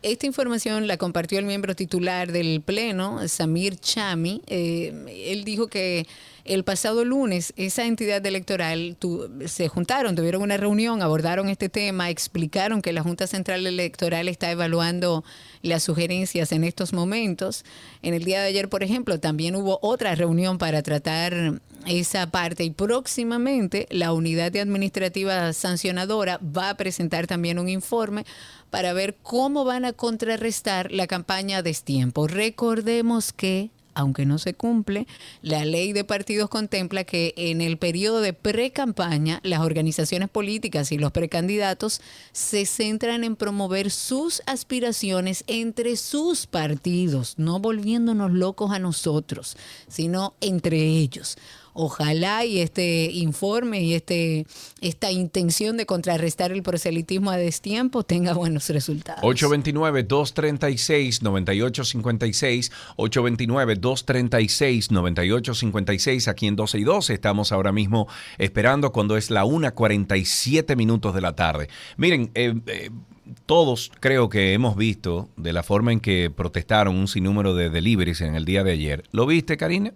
Esta información la compartió el miembro titular del Pleno, Samir Chami. Eh, él dijo que el pasado lunes esa entidad electoral tu- se juntaron, tuvieron una reunión, abordaron este tema, explicaron que la Junta Central Electoral está evaluando las sugerencias en estos momentos. En el día de ayer, por ejemplo, también hubo otra reunión para tratar esa parte y próximamente la unidad de administrativa sancionadora va a presentar también un informe para ver cómo van a contrarrestar la campaña a destiempo. Recordemos que aunque no se cumple, la ley de partidos contempla que en el periodo de pre-campaña las organizaciones políticas y los precandidatos se centran en promover sus aspiraciones entre sus partidos, no volviéndonos locos a nosotros, sino entre ellos. Ojalá y este informe y este, esta intención de contrarrestar el proselitismo a destiempo tenga buenos resultados. 829-236-9856, 829-236-9856, aquí en 12 y 12. Estamos ahora mismo esperando cuando es la 1.47 minutos de la tarde. Miren, eh, eh, todos creo que hemos visto de la forma en que protestaron un sinnúmero de deliveries en el día de ayer. ¿Lo viste, Karina?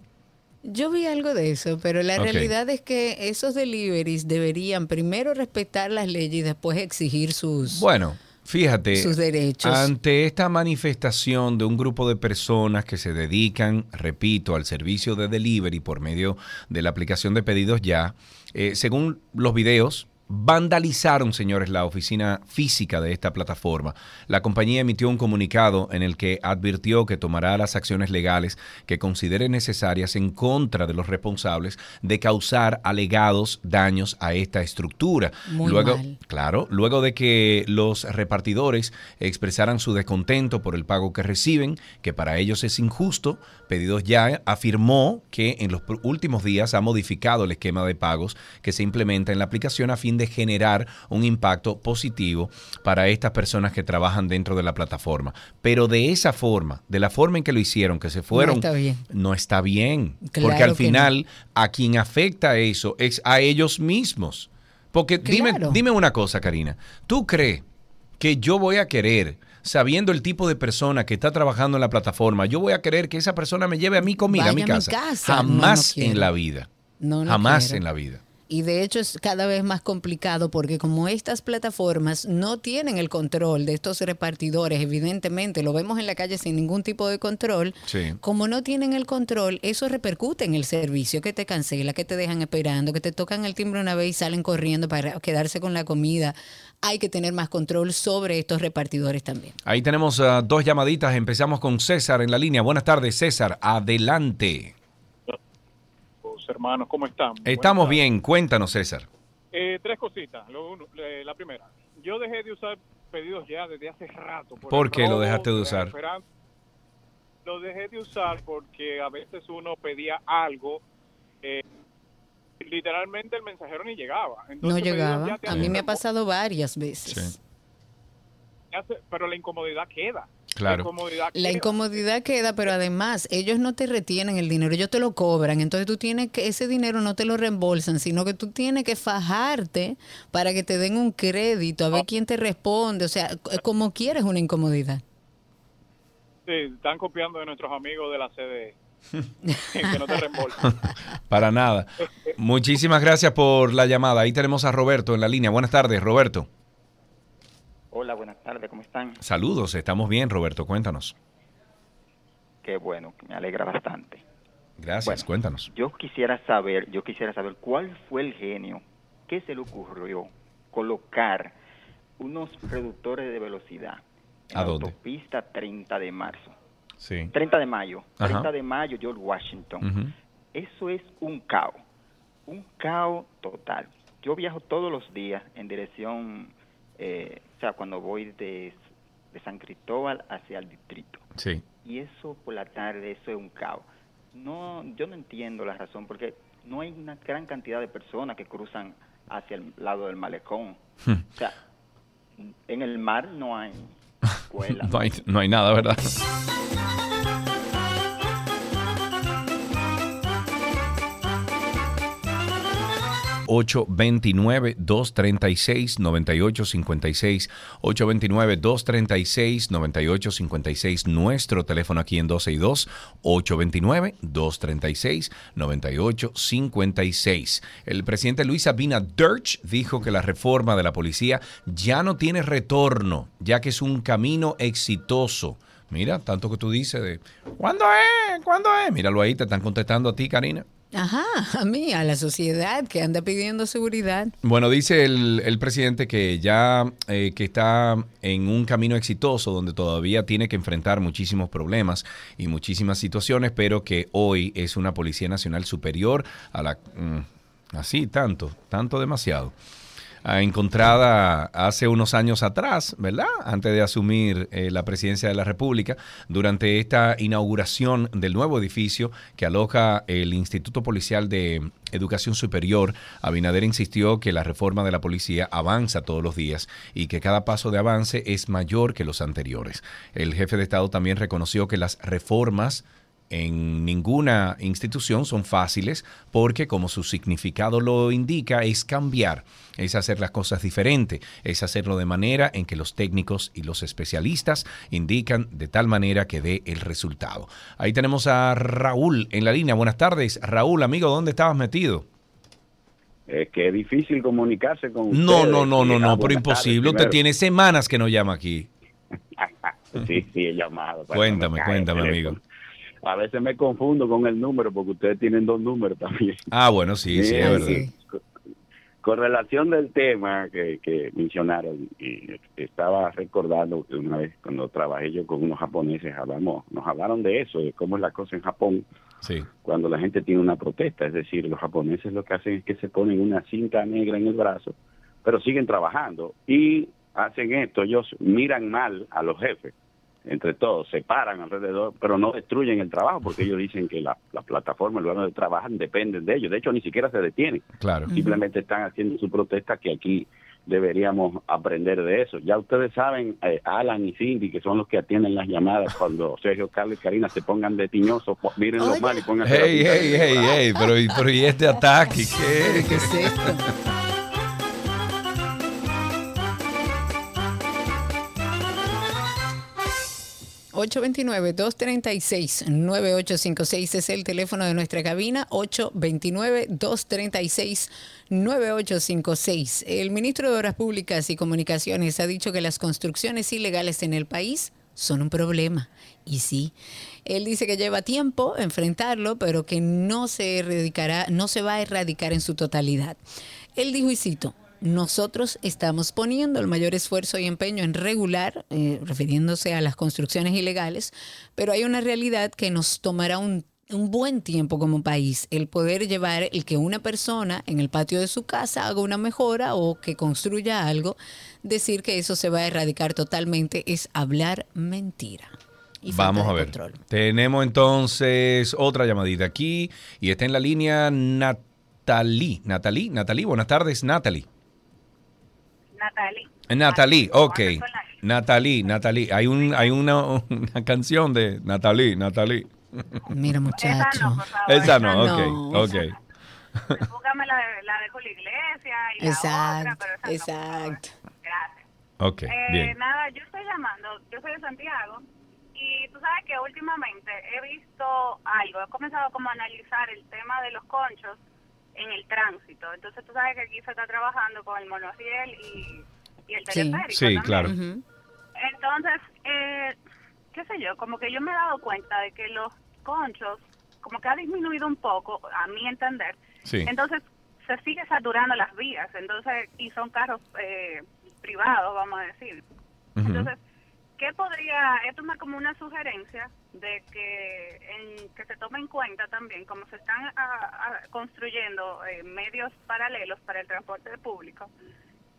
Yo vi algo de eso, pero la realidad es que esos deliveries deberían primero respetar las leyes y después exigir sus... Bueno, fíjate, sus derechos. ante esta manifestación de un grupo de personas que se dedican, repito, al servicio de delivery por medio de la aplicación de pedidos ya, eh, según los videos, vandalizaron, señores, la oficina física de esta plataforma. La compañía emitió un comunicado en el que advirtió que tomará las acciones legales que considere necesarias en contra de los responsables de causar alegados daños a esta estructura. Muy luego, mal. Claro, luego de que los repartidores expresaran su descontento por el pago que reciben, que para ellos es injusto, Pedidos Ya afirmó que en los últimos días ha modificado el esquema de pagos que se implementa en la aplicación a fin de generar un impacto positivo para estas personas que trabajan dentro de la plataforma. Pero de esa forma, de la forma en que lo hicieron, que se fueron, está bien. no está bien. Claro porque al no. final a quien afecta eso es a ellos mismos. Porque dime, dime una cosa, Karina. ¿Tú crees que yo voy a querer, sabiendo el tipo de persona que está trabajando en la plataforma, yo voy a querer que esa persona me lleve a mi comida a mi Vaya a mi casa? casa. Jamás No, no en la vida. No Jamás quiero. en la vida. Y de hecho es cada vez más complicado porque como estas plataformas no tienen el control de estos repartidores, evidentemente lo vemos en la calle sin ningún tipo de control, Sí. como no tienen el control, eso repercute en el servicio, que te cancela, que te dejan esperando, que te tocan el timbre una vez y salen corriendo para quedarse con la comida. Hay que tener más control sobre estos repartidores también. Ahí tenemos ah, dos llamaditas. Empezamos con César en la línea. Buenas tardes, César. Adelante. Hermanos, ¿cómo están? Estamos bien. Cuéntanos, César. Eh, tres cositas. Lo uno- eh, la primera, yo dejé de usar pedidos ya desde hace rato. ¿Por qué lo dejaste de usar? Lo dejé de usar porque a veces uno pedía algo, eh, literalmente el mensajero ni llegaba. No Entonces, llegaba. A mí me ha pasado varias veces. hace- pero la incomodidad queda. Claro. La incomodidad La queda. incomodidad queda, pero además ellos no te retienen el dinero, ellos te lo cobran. Entonces tú tienes que, ese dinero no te lo reembolsan, sino que tú tienes que fajarte para que te den un crédito, a ver quién te responde. O sea, como quieres una incomodidad. Sí, están copiando de nuestros amigos de la CDE. que no te reembolsan. Para nada. Muchísimas gracias por la llamada. Ahí tenemos a Roberto en la línea. Buenas tardes, Roberto. Hola, buenas tardes, ¿cómo están? Saludos. Estamos bien, Roberto. Cuéntanos. Qué bueno, me alegra bastante. Gracias. Cuéntanos. Yo quisiera saber, yo quisiera saber cuál fue el genio que se le ocurrió colocar unos reductores de velocidad en ¿A la dónde? autopista 30 de marzo. Sí. 30 de mayo, Ajá. 30 de mayo, George Washington. Eso es un caos, un caos total. Yo viajo todos los días en dirección, eh, o sea, cuando voy de, de San Cristóbal hacia el distrito. Sí. y eso por la tarde, eso es un caos. No, yo no entiendo la razón, porque no hay una gran cantidad de personas que cruzan hacia el lado del malecón. O sea, en el mar no hay escuela. No hay, no hay nada, ¿verdad? 829-236-9856. 829-236-9856. Nuestro teléfono aquí en 12 y 2. 829-236-9856. El presidente Luis Abinader dijo que la reforma de la policía ya no tiene retorno, ya que es un camino exitoso. Mira, tanto que tú dices de ¿cuándo es? ¿Cuándo es? Míralo ahí, te están contestando a ti, Karina. Ajá, a mí, a la sociedad que anda pidiendo seguridad. Bueno, dice el, el presidente que ya eh, que está en un camino exitoso donde todavía tiene que enfrentar muchísimos problemas y muchísimas situaciones, pero que hoy es una Policía Nacional superior a la... mm, así, tanto, tanto demasiado. Ah, encontrada hace unos años atrás, ¿verdad? Antes de asumir eh, la presidencia de la República, durante esta inauguración del nuevo edificio que aloja el Instituto Policial de Educación Superior, Abinader insistió que la reforma de la policía avanza todos los días y que cada paso de avance es mayor que los anteriores. El jefe de Estado también reconoció que las reformas en ninguna institución son fáciles porque como su significado lo indica es cambiar, es hacer las cosas diferente, es hacerlo de manera en que los técnicos y los especialistas indican de tal manera que dé el resultado. Ahí tenemos a Raúl en la línea. Buenas tardes. Raúl, amigo, ¿dónde estabas metido? Es que es difícil comunicarse con No, ustedes. no, no, no, Ah, no, pero imposible. Usted tiene semanas que no llama aquí. Sí, sí, he llamado. para Cuéntame, cuéntame, amigo. A veces me confundo con el número porque ustedes tienen dos números también. Ah, bueno, sí, sí, es verdad. con- Con relación del tema que, que mencionaron, y estaba recordando que una vez cuando trabajé yo con unos japoneses, hablamos, nos hablaron de eso, de cómo es la cosa en Japón Sí. cuando la gente tiene una protesta. Es decir, los japoneses lo que hacen es que se ponen una cinta negra en el brazo, pero siguen trabajando y hacen esto. Ellos miran mal a los jefes, entre todos, se paran alrededor, pero no destruyen el trabajo porque ellos dicen que la, la plataforma, el lugar donde trabajan, dependen de ellos. De hecho, ni siquiera se detienen. Claro. Simplemente están haciendo su protesta que aquí deberíamos aprender de eso. Ya ustedes saben, eh, Alan y Cindy, que son los que atienden las llamadas cuando Sergio, Carlos y Karina se pongan de tiñosos, po- mírenlo mal y pónganse Hey, hey, hey, hey, pero, y- pero ¿y este ataque? ¿Qué? ¿Qué es esto? $829-236-9856 es el teléfono de nuestra cabina, 829-236-9856. El ministro de Obras Públicas y Comunicaciones ha dicho que las construcciones ilegales en el país son un problema. Y sí, él dice que lleva tiempo enfrentarlo, pero que no se erradicará, no se va a erradicar en su totalidad. Él dijo, y cito, nosotros estamos poniendo el mayor esfuerzo y empeño en regular, eh, refiriéndose a las construcciones ilegales, pero hay una realidad que nos tomará un, un buen tiempo como país, el poder llevar el que una persona en el patio de su casa haga una mejora o que construya algo, decir que eso se va a erradicar totalmente es hablar mentira. Y Vamos a ver. control. Tenemos entonces otra llamadita aquí y está en la línea Natalie. Natalie, Natalie, buenas tardes, Natalie. Natalie. Natalie, ok. Natalie, Natalie. Hay, un, hay una, una canción de Natalie, Natalie. Mira, muchacho. Esa no, Esa ok, no. ok. Búscame la de, la de Julio Iglesia y la otra, Exacto, pero esa no, exacto. Gracias. Ok, Eh, bien. Nada, yo estoy llamando, yo soy de Santiago y tú sabes que últimamente he visto algo, he comenzado como a analizar el tema de los conchos en el tránsito. Entonces tú sabes que aquí se está trabajando con el monoriel y, y el Sí, teleférico. sí, también. claro. Entonces, eh, qué sé yo, como que yo me he dado cuenta de que los conchos, como que ha disminuido un poco, a mi entender. Sí. Entonces, se sigue saturando las vías, entonces, y son carros eh, privados, vamos a decir. Entonces, ¿qué podría, esto es como una sugerencia de que en, que se tome en cuenta también, como se están ah, ah, construyendo eh, medios paralelos para el transporte público,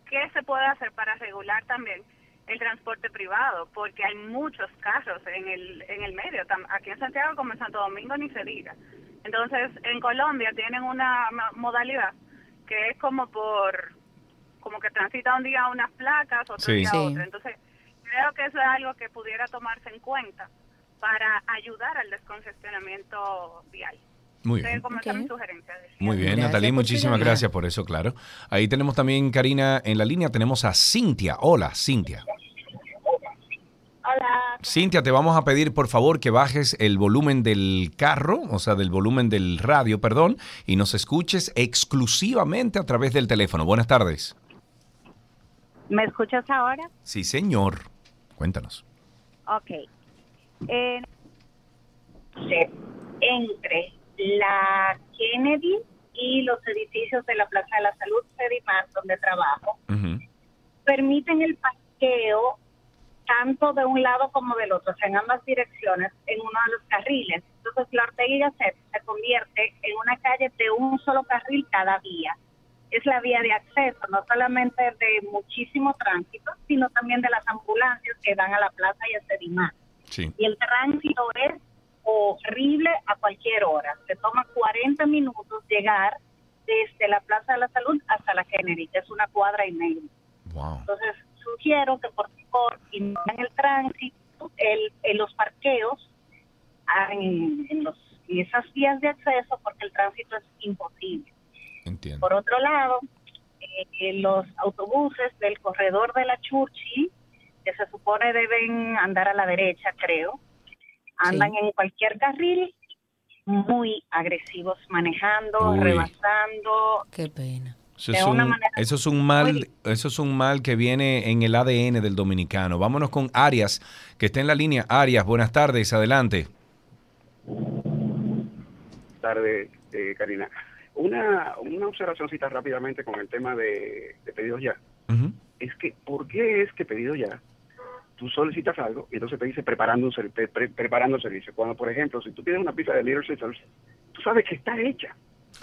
¿qué se puede hacer para regular también el transporte privado, porque hay muchos carros en el, en el medio, aquí en Santiago como en Santo Domingo ni se diga. Entonces, en Colombia tienen una modalidad que es como por, como que transita un día unas placas, otro Sí. día Sí. otro. Entonces, creo que eso es algo que pudiera tomarse en cuenta para ayudar al descongestionamiento vial. Muy bien. sugerencia. Muy bien, Gracias Natalie, por muchísimas llamar. gracias por eso, claro. Ahí tenemos también, Karina, en la línea tenemos a Cintia. Hola, Cintia. Hola. Cintia, te vamos a pedir por favor que bajes el volumen del carro, o sea, del volumen del radio, perdón, y nos escuches exclusivamente a través del teléfono. Buenas tardes. ¿Me escuchas ahora? Sí, señor. Cuéntanos. Ok. Eh, entre la Kennedy y los edificios de la Plaza de la Salud, Sedimar, donde trabajo, permiten el parqueo tanto de un lado como del otro, o sea, en ambas direcciones, en uno de los carriles. Entonces, la Ortega y Gasset se convierte en una calle de un solo carril cada vía. Es la vía de acceso, no solamente de muchísimo tránsito, sino también de las ambulancias que dan a la plaza y a Sedimar. Sí. Y el tránsito es horrible a cualquier hora. Se toma 40 minutos llegar desde la Plaza de la Salud hasta la Kennedy, que es una cuadra y media. Entonces, sugiero que por favor inundan el tránsito, el, en los parqueos, ah, en, en los, en esas vías de acceso, porque el tránsito es imposible. Por otro lado, eh, los autobuses del corredor de la Churchill, que se supone deben andar a la derecha, creo, andan en cualquier carril, muy agresivos manejando, Uy. rebasando. Qué pena. Eso es, un, manera eso es un mal, eso es un mal que viene en el ADN del dominicano. Vámonos con Arias, que está en la línea. Arias, buenas tardes, adelante. tarde, eh, Karina. Una, una observacióncita rápidamente con el tema de, de pedidos ya. Es que, ¿por qué es que pedido ya? Tú solicitas algo y entonces te dice preparando un pre- pre- preparando el servicio. Cuando, por ejemplo, si tú pides una pizza de Little Caesars, tú sabes que está hecha.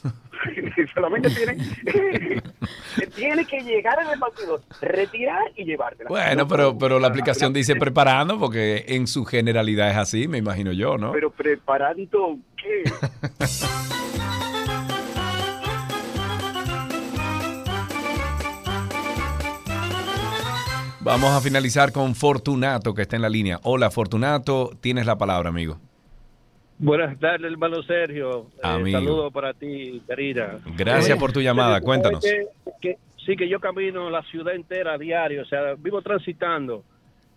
Solamente tiene, tiene que llegar al repartidor, retirar y llevártela. Bueno, No, pero, pero la aplicación dice preparando porque en su generalidad es así, me imagino yo, ¿no? Pero preparando, ¿qué? Vamos a finalizar con Fortunato, que está en la línea. Hola, Fortunato, tienes la palabra, amigo. Buenas tardes, hermano Sergio. Eh, saludos para ti, Karina. Gracias Eh, por tu llamada, cuéntanos. sí, que yo camino la ciudad entera a diario, o sea, vivo transitando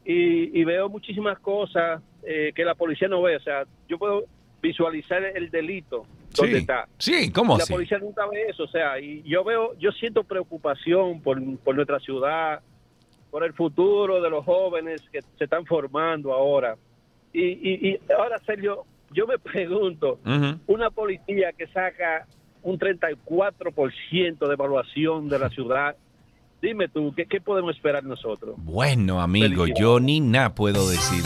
y, y veo muchísimas cosas eh, que la policía no ve, o sea, yo puedo visualizar el delito donde Sí. está. Sí, ¿cómo la policía nunca ve eso, o sea, y yo veo, yo siento preocupación por, por nuestra ciudad, por el futuro de los jóvenes que se están formando ahora. Y, y, y ahora, Sergio, yo me pregunto, una policía que saca un 34% de evaluación de la ciudad, dime tú, ¿qué, qué podemos esperar nosotros? Bueno, amigo, yo ni nada puedo decir.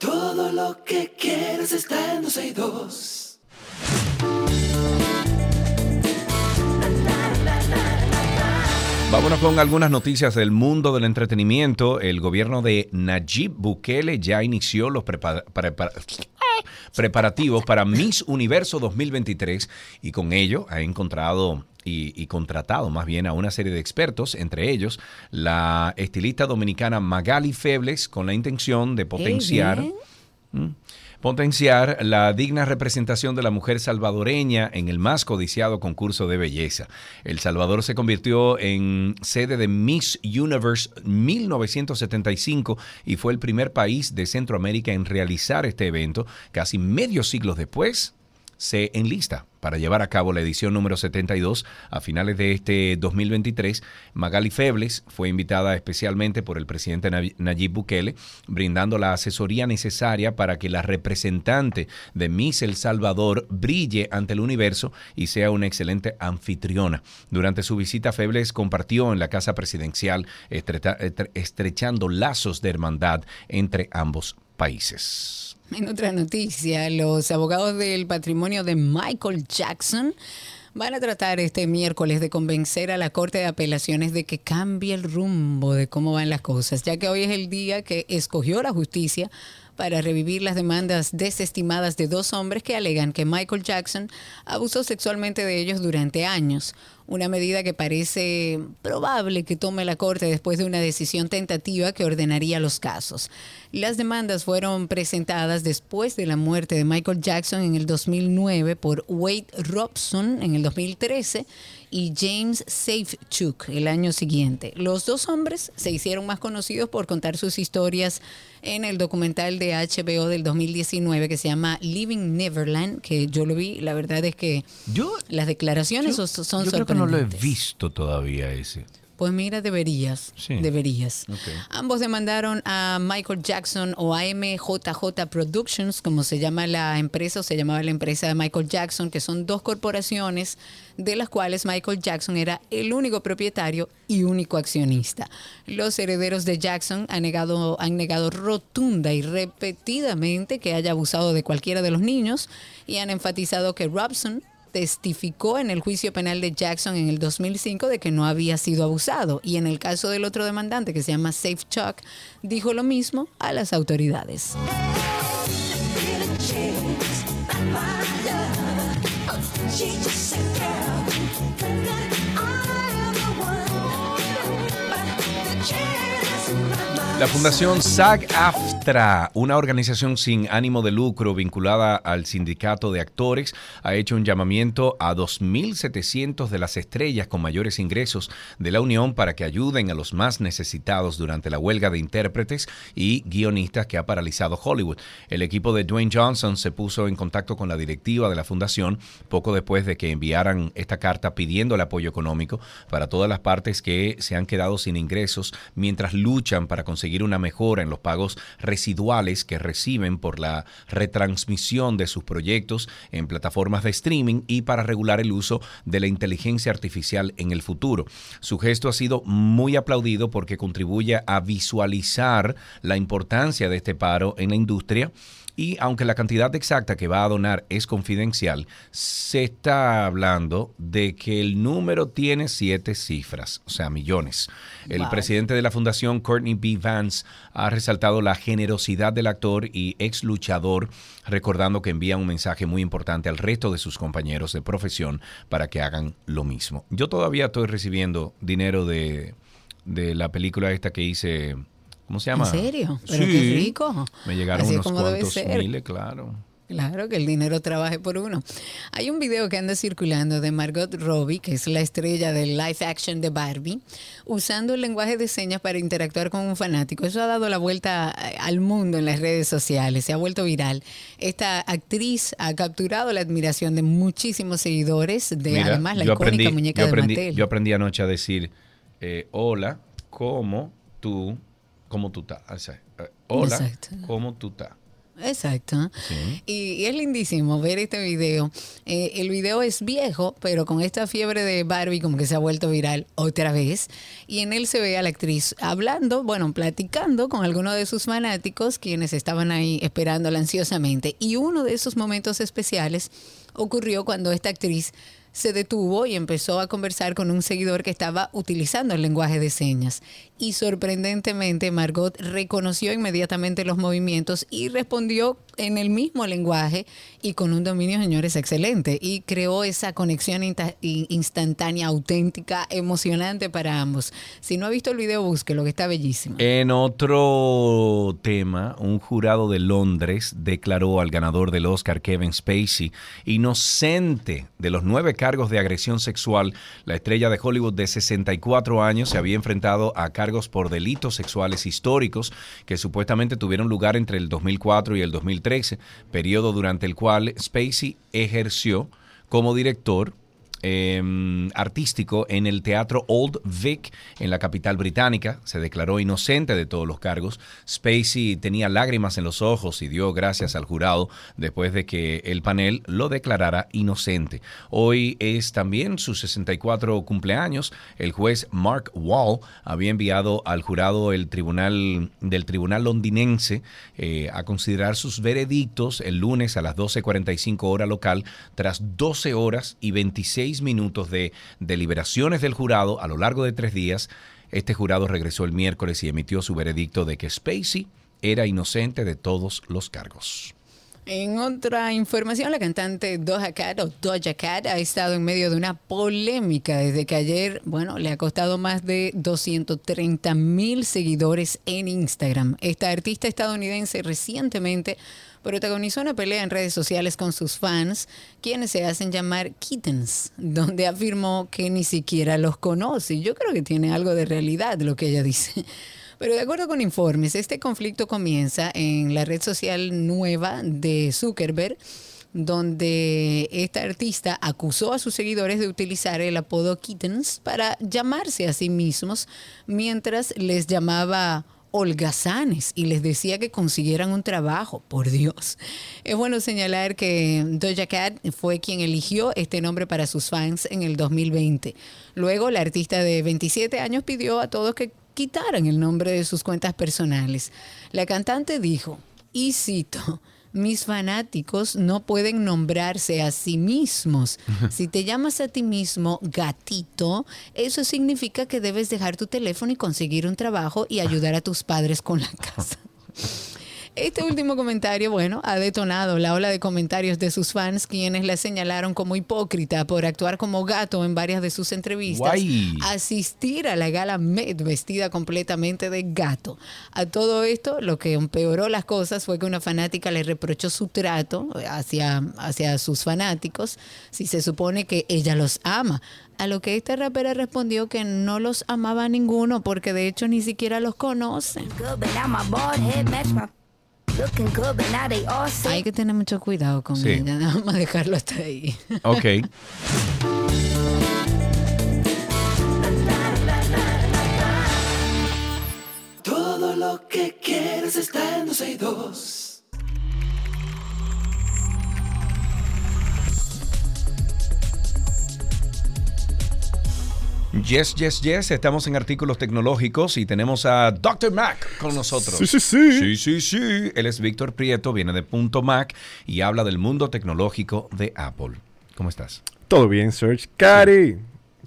Todo lo que quieres está en 262. Vámonos con algunas noticias del mundo del entretenimiento. El gobierno de Nayib Bukele ya inició los prepa- prepa- preparativos para Miss Universo 2023 y con ello ha encontrado y, y contratado más bien a una serie de expertos, entre ellos la estilista dominicana Magali Febles, con la intención de potenciar bien. Potenciar la digna representación de la mujer salvadoreña en el más codiciado concurso de belleza. El Salvador se convirtió en sede de Miss Universe 1975 y fue el primer país de Centroamérica en realizar este evento. Casi medio siglo después, se enlista para llevar a cabo la edición número 72 a finales de este 2023. Magali Febles fue invitada especialmente por el presidente Nay- Nayib Bukele, brindando la asesoría necesaria para que la representante de Miss El Salvador brille ante el universo y sea una excelente anfitriona. Durante su visita, Febles compartió en la casa presidencial, estrechando lazos de hermandad entre ambos países. En otra noticia, los abogados del patrimonio de Michael Jackson van a tratar este miércoles de convencer a la Corte de Apelaciones de que cambie el rumbo de cómo van las cosas, ya que hoy es el día que escogió la justicia para revivir las demandas desestimadas de dos hombres que alegan que Michael Jackson abusó sexualmente de ellos durante años. Una medida que parece probable que tome la Corte después de una decisión tentativa que ordenaría los casos. Las demandas fueron presentadas después de la muerte de Michael Jackson en el 2009 por Wade Robson en el 2013 y James Safechuk el año siguiente. Los dos hombres se hicieron más conocidos por contar sus historias en el documental de HBO del 2019 que se llama Living Neverland, que yo lo vi, la verdad es que las declaraciones Yo- son yo creo que no lo he sorprendentes. visto todavía ese. Pues mira, deberías, Sí. deberías. Ok. Ambos demandaron a Michael Jackson o AMJJ Productions, como se llama la empresa o se llamaba la empresa de Michael Jackson, que son dos corporaciones de las cuales Michael Jackson era el único propietario y único accionista. Los herederos de Jackson han negado, han negado rotunda y repetidamente que haya abusado de cualquiera de los niños y han enfatizado que Robson testificó en el juicio penal de Jackson en el 2005 de que no había sido abusado y en el caso del otro demandante que se llama Safe Chuck dijo lo mismo a las autoridades. La Fundación SAG-AFTRA, una organización sin ánimo de lucro vinculada al sindicato de actores, ha hecho un llamamiento a 2.700 de las estrellas con mayores ingresos de la Unión para que ayuden a los más necesitados durante la huelga de intérpretes y guionistas que ha paralizado Hollywood. El equipo de Dwayne Johnson se puso en contacto con la directiva de la fundación poco después de que enviaran esta carta pidiendo el apoyo económico para todas las partes que se han quedado sin ingresos mientras luchan para conseguir una mejora en los pagos residuales que reciben por la retransmisión de sus proyectos en plataformas de streaming y para regular el uso de la inteligencia artificial en el futuro. Su gesto ha sido muy aplaudido porque contribuye a visualizar la importancia de este paro en la industria. Y aunque la cantidad exacta que va a donar es confidencial, se está hablando de que el número tiene siete cifras, o sea, millones. El Wow. presidente de la fundación, Courtney B. Vance, ha resaltado la generosidad del actor y ex luchador, recordando que envía un mensaje muy importante al resto de sus compañeros de profesión para que hagan lo mismo. Yo todavía estoy recibiendo dinero de, de la película esta que hice. ¿Cómo se llama? ¿En serio? Pero Sí. qué rico. Me llegaron Así unos cuantos miles, claro. Claro, que el dinero trabaje por uno. Hay un video que anda circulando de Margot Robbie, que es la estrella del live action de Barbie, usando el lenguaje de señas para interactuar con un fanático. Eso ha dado la vuelta eh, al mundo en las redes sociales, se ha vuelto viral. Esta actriz ha capturado la admiración de muchísimos seguidores, de Mira, además la icónica aprendí, muñeca yo de Mattel. Yo aprendí anoche a decir, eh, hola, ¿cómo tú, cómo tú estás? O sea, eh, hola, Exacto. ¿cómo tú estás? Exacto. Sí. Y, y es lindísimo ver este video. Eh, el video es viejo, pero con esta fiebre de Barbie como que se ha vuelto viral otra vez. Y en él se ve a la actriz hablando, bueno, platicando con algunos de sus fanáticos, quienes estaban ahí esperándola ansiosamente. Y uno de esos momentos especiales ocurrió cuando esta actriz se detuvo y empezó a conversar con un seguidor que estaba utilizando el lenguaje de señas. Y sorprendentemente Margot reconoció inmediatamente los movimientos y respondió en el mismo lenguaje y con un dominio, señores, excelente. Y creó esa conexión instantánea, auténtica, emocionante para ambos. Si no ha visto el video, búsquelo, que está bellísimo. En otro tema, un jurado de Londres declaró al ganador del Oscar, Kevin Spacey, inocente de los nueve cargos de agresión sexual. La estrella de Hollywood de 64 años se había enfrentado a cargos por delitos sexuales históricos que supuestamente tuvieron lugar entre el 2004 y el 2013, periodo durante el cual Spacey ejerció como director eh, artístico en el Teatro Old Vic en la capital británica. Se declaró inocente de todos los cargos. Spacey tenía lágrimas en los ojos y dio gracias al jurado después de que el panel lo declarara inocente. Hoy es también su 64 cumpleaños. El juez Mark Wall había enviado al jurado el tribunal del tribunal londinense eh, a considerar sus veredictos el lunes a las 12.45 hora local tras 12 horas y 26 minutos de deliberaciones del jurado a lo largo de tres días, este jurado regresó el miércoles y emitió su veredicto de que Spacey era inocente de todos los cargos. En otra información, la cantante Doja Cat o Doja Cat ha estado en medio de una polémica desde que ayer, bueno, le ha costado más de 230 mil seguidores en Instagram. Esta artista estadounidense recientemente protagonizó una pelea en redes sociales con sus fans, quienes se hacen llamar kittens, donde afirmó que ni siquiera los conoce. Yo creo que tiene algo de realidad lo que ella dice. Pero de acuerdo con informes, este conflicto comienza en la red social nueva de Zuckerberg, donde esta artista acusó a sus seguidores de utilizar el apodo Kittens para llamarse a sí mismos, mientras les llamaba holgazanes y les decía que consiguieran un trabajo, por Dios. Es bueno señalar que Doja Cat fue quien eligió este nombre para sus fans en el 2020. Luego, la artista de 27 años pidió a todos que quitaran el nombre de sus cuentas personales. La cantante dijo, y cito, mis fanáticos no pueden nombrarse a sí mismos. Si te llamas a ti mismo gatito, eso significa que debes dejar tu teléfono y conseguir un trabajo y ayudar a tus padres con la casa. Este último comentario, bueno, ha detonado la ola de comentarios de sus fans, quienes la señalaron como hipócrita por actuar como gato en varias de sus entrevistas, Guay. asistir a la gala Met vestida completamente de gato. A todo esto, lo que empeoró las cosas fue que una fanática le reprochó su trato hacia, hacia sus fanáticos, si se supone que ella los ama. A lo que esta rapera respondió que no los amaba a ninguno porque de hecho ni siquiera los conoce. Hay que tener mucho cuidado con Sí. ella, nada más dejarlo hasta ahí. Ok. Todo lo que quieres está en 12 y 2. Yes, yes, yes. Estamos en artículos tecnológicos y tenemos a Dr. Mac con nosotros. Sí, sí, sí. Sí, sí, sí. Él es Víctor Prieto, viene de Punto Mac y habla del mundo tecnológico de Apple. ¿Cómo estás? Todo bien, Serge. Cari.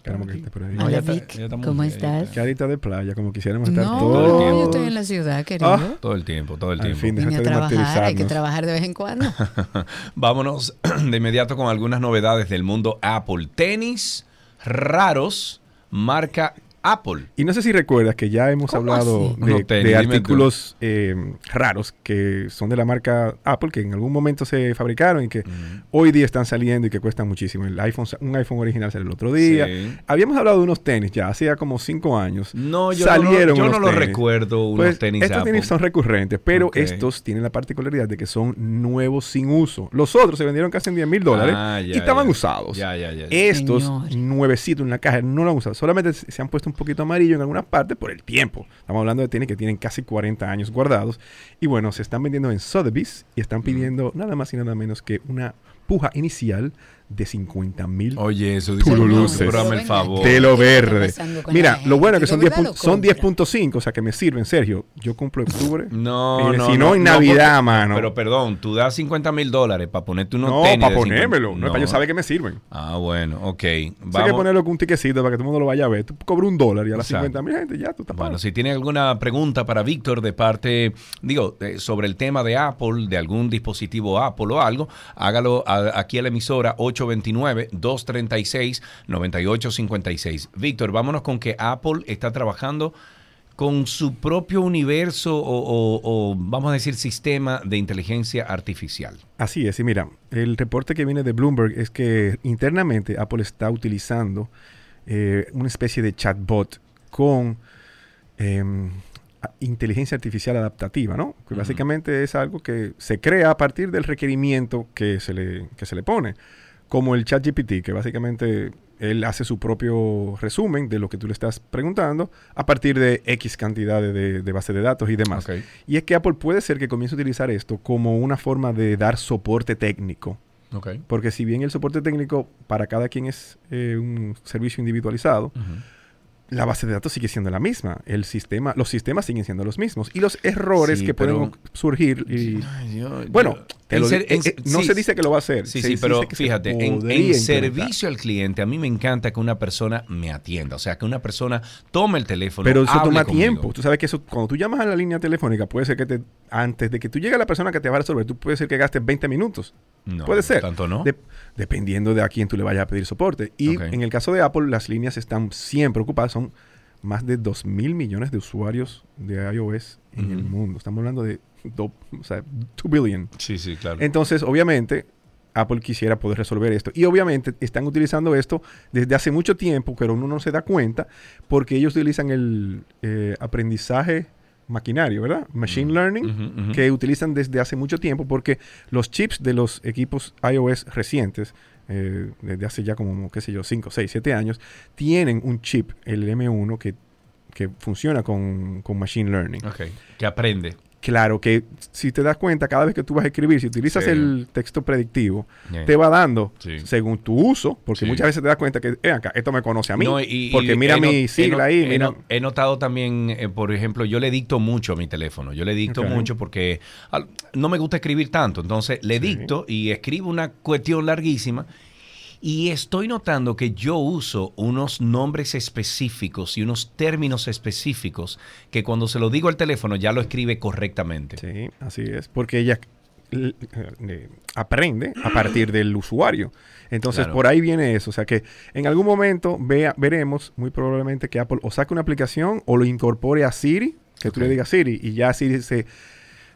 Caramba, que esté por ahí. Hola, Ya está- Vic. ya estamos ¿Cómo bien, estás? Carita de playa, como quisiéramos estar No, todos. yo estoy en la ciudad, querido. Ah, Todo el tiempo, todo el Al tiempo. fin, Vine a déjate de trabajar, hay que martirizarnos. trabajar de vez en cuando. Vámonos de inmediato con algunas novedades del mundo Apple. Tenis raros, marca Apple. Y no sé si recuerdas que ya hemos ¿Cómo hablado así? de, No, tenis, de dime tú. artículos eh, raros que son de la marca Apple, que en algún momento se fabricaron y que hoy día están saliendo y que cuestan muchísimo. El iPhone, un iPhone original salió el otro día. Sí. Habíamos hablado de unos tenis ya, hacía como cinco años. No, yo no lo- yo unos no lo tenis. recuerdo, unos Pues, tenis Estos Apple. tenis son recurrentes, pero estos tienen la particularidad de que son nuevos sin uso. Los otros se vendieron casi en 10 mil dólares Ah, ya, y estaban ya. usados. Ya, ya, ya, ya. Estos Señor. nuevecitos en la caja no lo han usado. Solamente se se han puesto un poquito amarillo en algunas partes por el tiempo. Estamos hablando de tenis que tienen casi 40 años guardados. Y bueno, se están vendiendo en Sotheby's y están pidiendo nada más y nada menos que una puja inicial de 50 mil Oye, eso dice hazme el favor. de lo ¿Qué está verde. Mira, lo bueno es que son ¿De 10 verdad pun- lo son 10.5, o sea que me sirven, Sergio. Yo cumplo octubre. No, Eh, no, Si no, en Navidad, mano. Pero perdón, tú das 50 mil dólares para ponerte unos No, tenis. para de 50 ponérmelo. No, para yo saber que me sirven. Ah, bueno, ok. Hay que Vamos. ponerlo con un tiquecito para que todo el mundo lo vaya a ver. Tú cobras un dólar y a las Exacto. 50 mil gente ya tú estás Bueno, si tiene alguna pregunta para Víctor de parte, digo, sobre el tema de Apple, de algún dispositivo Apple o algo, hágalo a- aquí a la emisora 829-236-9856. Víctor, vámonos con que Apple está trabajando con su propio universo o, o- o, vamos a decir sistema de inteligencia artificial. Así es, y mira, el reporte que viene de Bloomberg es que internamente Apple está utilizando eh, una especie de chatbot con em, inteligencia artificial adaptativa, ¿no? Que básicamente es algo que se crea a partir del requerimiento que se le, que se le pone. Como el ChatGPT, que básicamente él hace su propio resumen de lo que tú le estás preguntando a partir de X cantidad de, de, de base de datos y demás. Y es que Apple puede ser que comience a utilizar esto como una forma de dar soporte técnico. Ok. Porque si bien el soporte técnico para cada quien es eh, un servicio individualizado, la base de datos sigue siendo la misma. El sistema, los sistemas siguen siendo los mismos. Y los errores Sí, que pueden surgir. Y, Ay, yo- bueno, yo- Te En lo ser- di- en- eh, no sí, se dice que lo va a hacer. Sí, se sí, pero fíjate, en, en servicio al cliente, a mí me encanta que una persona me atienda. O sea, que una persona tome el teléfono. Pero eso toma conmigo. tiempo. Tú sabes que eso, cuando tú llamas a la línea telefónica, puede ser que te, antes de que tú llegue a la persona que te va a resolver, tú puede ser que gastes 20 minutos. No, puede ser. tanto no. De- dependiendo de a quién tú le vayas a pedir soporte. Y en el caso de Apple, las líneas están siempre ocupadas. Son más de 2 mil millones de usuarios de iOS en el mundo. Estamos hablando de do- o sea, 2 billion. Sí, sí, claro. Entonces, obviamente, Apple quisiera poder resolver esto. Y obviamente están utilizando esto desde hace mucho tiempo, pero uno no se da cuenta porque ellos utilizan el eh, aprendizaje maquinario, ¿verdad? Machine Learning, que utilizan desde hace mucho tiempo porque los chips de los equipos iOS recientes, eh, desde hace ya como, qué sé yo, 5, 6, 7 años, tienen un chip, el M1, que, que funciona con, con Machine Learning. Ok, que aprende. Claro que si te das cuenta, cada vez que tú vas a escribir, si utilizas Sí. el texto predictivo, Yeah. te va dando Sí. según tu uso, porque Sí. muchas veces te das cuenta que, "Eh, acá, esto me conoce a mí, No, y- porque y mira he mi sigla he ahí, he mira... He notado también, eh, por ejemplo, yo le dicto mucho a mi teléfono. Yo le dicto mucho porque al- no me gusta escribir tanto. Entonces le dicto y escribo una cuestión larguísima. Y estoy notando que yo uso unos nombres específicos y unos términos específicos que cuando se lo digo al teléfono ya lo escribe correctamente. Sí, así es, porque ella eh, aprende a partir del usuario. Entonces, Claro. por ahí viene eso. O sea que en algún momento vea, veremos muy probablemente que Apple o saque una aplicación o lo incorpore a Siri, que tú Ok. le digas Siri, y ya Siri se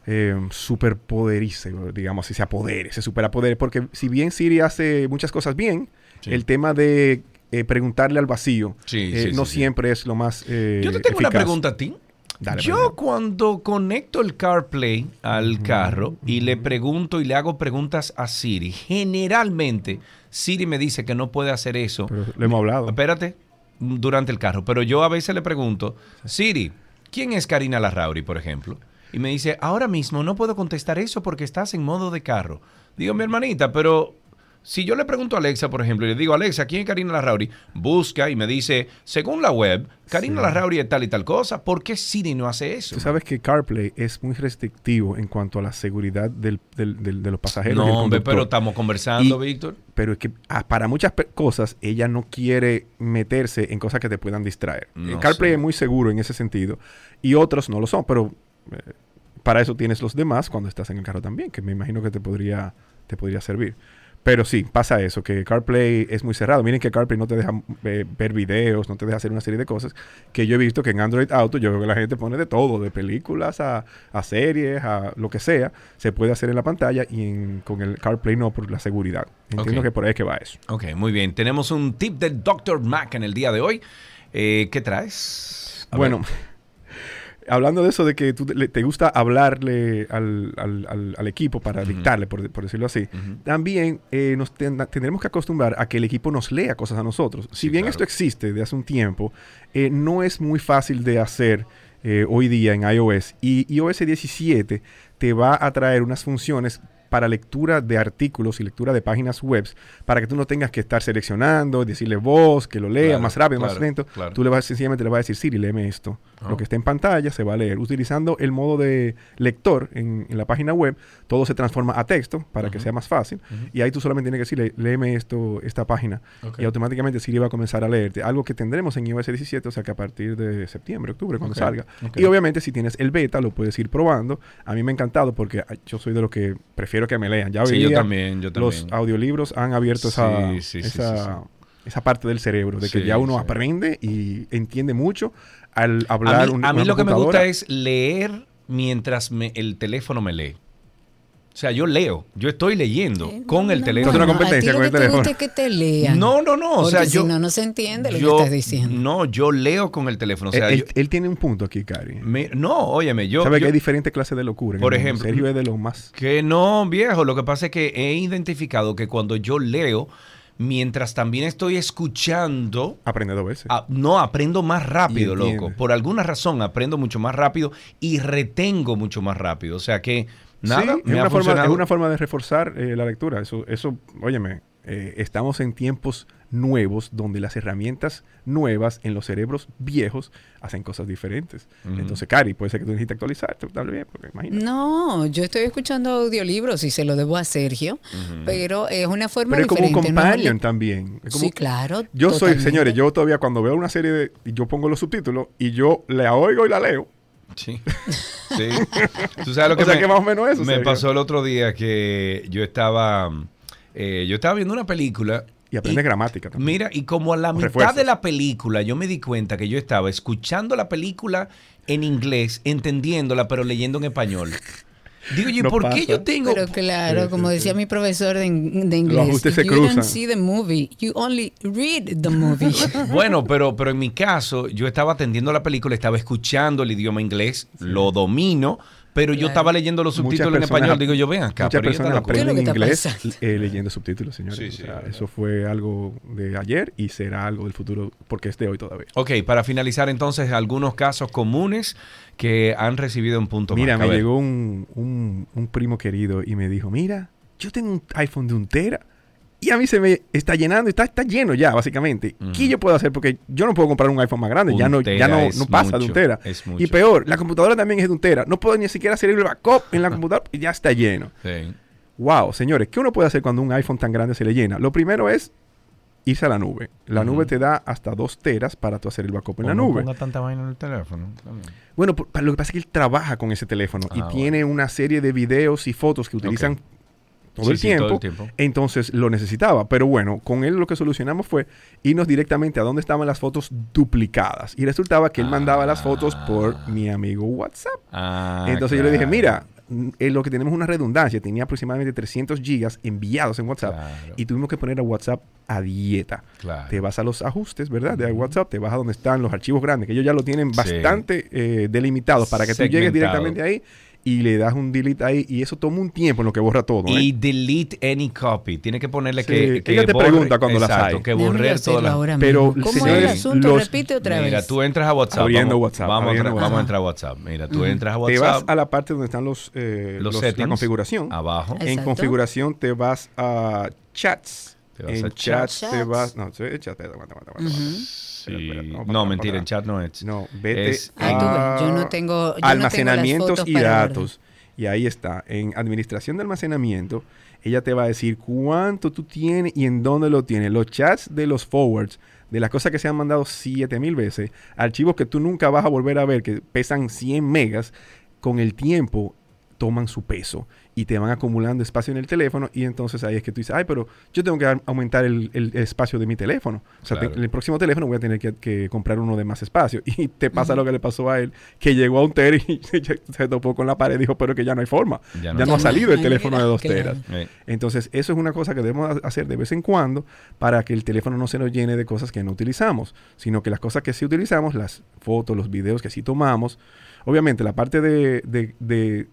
eh, superpoderice, digamos, si se apodere, se superapodere. Porque si bien Siri hace muchas cosas bien, Sí. el tema de eh, preguntarle al vacío Sí, eh, sí, no siempre es lo más eh, Yo te tengo una pregunta a ti. Dale, Yo cuando conecto el CarPlay al carro y le pregunto y le hago preguntas a Siri, generalmente Siri me dice que no puede hacer eso. Lo hemos hablado. Espérate, durante el carro. Pero yo a veces le pregunto, Siri, ¿quién es Karina Larrauri, por ejemplo? Y me dice, ahora mismo no puedo contestar eso porque estás en modo de carro. Digo, mi hermanita, pero si yo le pregunto a Alexa, por ejemplo, y le digo, Alexa, ¿quién es Karina Larrauri? Busca y me dice, según la web, Karina Sí. Larrauri es tal y tal cosa. ¿Por qué Siri no hace eso? Tú sabes que CarPlay es muy restrictivo en cuanto a la seguridad del- del- del- de los pasajeros. No, y el hombre, pero estamos conversando, Y- Víctor. Pero es que ah, para muchas cosas ella no quiere meterse en cosas que te puedan distraer. No Eh, CarPlay es muy seguro en ese sentido y otros no lo son, pero eh, para eso tienes los demás cuando estás en el carro también, que me imagino que te podría, te podría servir. Pero sí, pasa eso, que CarPlay es muy cerrado. Miren que CarPlay no te deja eh, ver videos, no te deja hacer una serie de cosas que yo he visto que en Android Auto yo veo que la gente pone de todo, de películas a, a series, a lo que sea, se puede hacer en la pantalla y en- con el CarPlay no por la seguridad. Entiendo que por ahí es que va eso. Ok, muy bien. Tenemos un tip del Dr. Mac en el día de hoy. Eh, ¿Qué traes? A bueno, ver. Hablando de eso de que tú te, gusta hablarle al, al- al- al equipo para dictarle, por, por decirlo así, también eh, nos ten- tendremos que acostumbrar a que el equipo nos lea cosas a nosotros. Si bien esto existe de hace un tiempo, eh, no es muy fácil de hacer eh, hoy día en iOS. Y iOS 17 te va a traer unas funciones para lectura de artículos y lectura de páginas web para que tú no tengas que estar seleccionando, decirle voz, que lo lea Claro, más rápido, claro, más lento. claro. Tú le vas sencillamente le vas a decir, Siri, léeme esto. Oh. Lo que está en pantalla se va a leer. Utilizando el modo de lector en, en la página web, todo se transforma a texto para que sea más fácil. Y ahí tú solamente tienes que decirle, léeme esto, esta página. Ok. Y automáticamente Siri va a comenzar a leerte. Algo que tendremos en iOS 17, o sea que a partir de septiembre, octubre, cuando Ok, salga. ok. Y obviamente si tienes el beta, lo puedes ir probando. A mí me ha encantado porque yo soy de los que prefiero que me lean. Ya hoy Sí, yo también, yo Los audiolibros han abierto esa, Sí, sí, sí, esa, parte del cerebro, de que ya uno aprende y entiende mucho al hablar a mí, un- a mí lo que me gusta es leer mientras me- el teléfono me lee. O sea, yo leo, yo estoy leyendo con el teléfono. No, a ti lo que te gusta es que te lean. No, no, no. O sea, yo. si no, no se entiende lo yo- que estás diciendo. No, yo leo con el teléfono. O sea, él, yo- él tiene un punto aquí, Cari. me- no, óyeme, yo. Sabe yo- que hay diferentes clases de locura. en Por el ejemplo, Sergio es de los más. Que no, viejo. Lo que pasa es que he identificado que cuando yo leo, mientras también estoy escuchando. Aprende dos veces. no, aprendo más rápido, loco. Por alguna razón aprendo mucho más rápido y retengo mucho más rápido. O sea que, nada, Sí, me es, ha una forma, es una forma de reforzar eh, la lectura. Eso, eso, óyeme, eh, estamos en tiempos nuevos donde las herramientas nuevas en los cerebros viejos hacen cosas diferentes. Entonces, Cari, puede ser que tú necesites actualizarte, tal vez, porque imagínate. No, yo estoy escuchando audiolibros y se lo debo a Sergio, pero es una forma Pero es como un companion también. Es como- Sí, claro. Yo soy, señores, yo todavía cuando veo una serie de, y yo pongo los subtítulos y yo la oigo y la leo. Sí. Sí. Tú sabes lo que O sea, me, que más o menos eso, me Sergio. pasó el otro día que yo estaba eh, yo estaba viendo una película Y aprende gramática también. Mira, y como a la mitad de la película yo me di cuenta que yo estaba escuchando la película en inglés, entendiéndola, pero leyendo en español. Digo, ¿y No por qué pasa. yo tengo? Pero claro, Sí, como sí, decía sí. mi profesor de, de inglés, ajustes se you don't cruzan. see the movie, you only read the movie. Bueno, pero, pero en mi caso, yo estaba atendiendo la película, estaba escuchando el idioma inglés, lo domino, pero yo estaba leyendo los subtítulos en español. Digo, yo ven acá. Muchas pero ¿y esta personas aprenden inglés eh, leyendo subtítulos, señores. O sea, eso fue algo de ayer y será algo del futuro porque es de hoy todavía. Ok, para finalizar entonces, algunos casos comunes que han recibido un punto Mira, me llegó un, un- un primo querido y me dijo, mira, yo tengo un iPhone de un tera y a mí se me está llenando, está, está lleno ya, básicamente. ¿Qué yo puedo hacer? Porque yo no puedo comprar un iPhone más grande, ya no, ya no, no pasa de un tera. es Y peor, la computadora también es de un tera. No puedo ni siquiera hacer el backup en la computadora y ya está lleno. Sí. Wow, señores, ¿qué uno puede hacer cuando un iPhone tan grande se le llena? Lo primero es irse a la nube. La nube te da hasta dos teras para tú hacer el backup en O la no nube. ponga tanta vaina en el teléfono. también. Bueno, por- lo que pasa es que él trabaja con ese teléfono y Ah, tiene una serie de videos y fotos que utilizan todo, Sí, el sí, tiempo, todo el tiempo. Entonces lo necesitaba. Pero bueno, con él lo que solucionamos fue irnos directamente a donde estaban las fotos duplicadas. Y resultaba que él mandaba las fotos por mi amigo WhatsApp. Ah, Entonces yo le dije, mira, mm, eh, lo que tenemos es una redundancia. Tenía aproximadamente 300 gigas enviados en WhatsApp. Y tuvimos que poner a WhatsApp a dieta. Claro. Te vas a los ajustes, ¿verdad? De WhatsApp, te vas a donde están los archivos grandes, que ellos ya lo tienen bastante eh, delimitados para que tú llegues directamente ahí y le das un delete ahí y eso toma un tiempo en lo que borra todo. ¿eh? Y delete any copy. Tiene que ponerle Sí, que, que ella te borre- pregunta cuando las exacto, hay. que hacerlo todas las... Pero. ¿Cómo es señores, el asunto? los- Repite otra Mira, vez. tú entras a WhatsApp. Abriendo vamos, WhatsApp, Vamos, abriendo vamos a entrar a WhatsApp. Mira, tú entras a Te WhatsApp. vas a la parte donde están los, eh, Los los- la settings, configuración. abajo. En configuración te vas a chats. Te vas en a chats, chats. te vas. No, chat, aguanta, aguanta, aguanta. Espera, espera, No, mentira, en chat no es. No, vete Es Ay, tú yo no tengo- yo no tengo las almacenamientos fotos y para datos. Y ahí está, en administración de almacenamiento, ella te va a decir cuánto tú tienes y en dónde lo tienes. Los chats de los forwards, de las cosas que se han mandado 7000 veces, archivos que tú nunca vas a volver a ver, que pesan 100 megas, con el tiempo toman su peso y te van acumulando espacio en el teléfono y entonces ahí es que tú dices, ay, pero yo tengo que ar- aumentar el, el espacio de mi teléfono. O sea, te- Claro. el próximo teléfono voy a tener que, que comprar uno de más espacio. Y te pasa lo que le pasó a él, que llegó a un tera y se topó con la pared y dijo, pero que ya no hay forma. Ya Ya no ha salido el teléfono de dos teras. Entonces, eso es una cosa que debemos ha- hacer de vez en cuando para que el teléfono no se nos llene de cosas que no utilizamos, sino que las cosas que sí utilizamos, las fotos, los videos que sí tomamos, obviamente la parte de, de- de,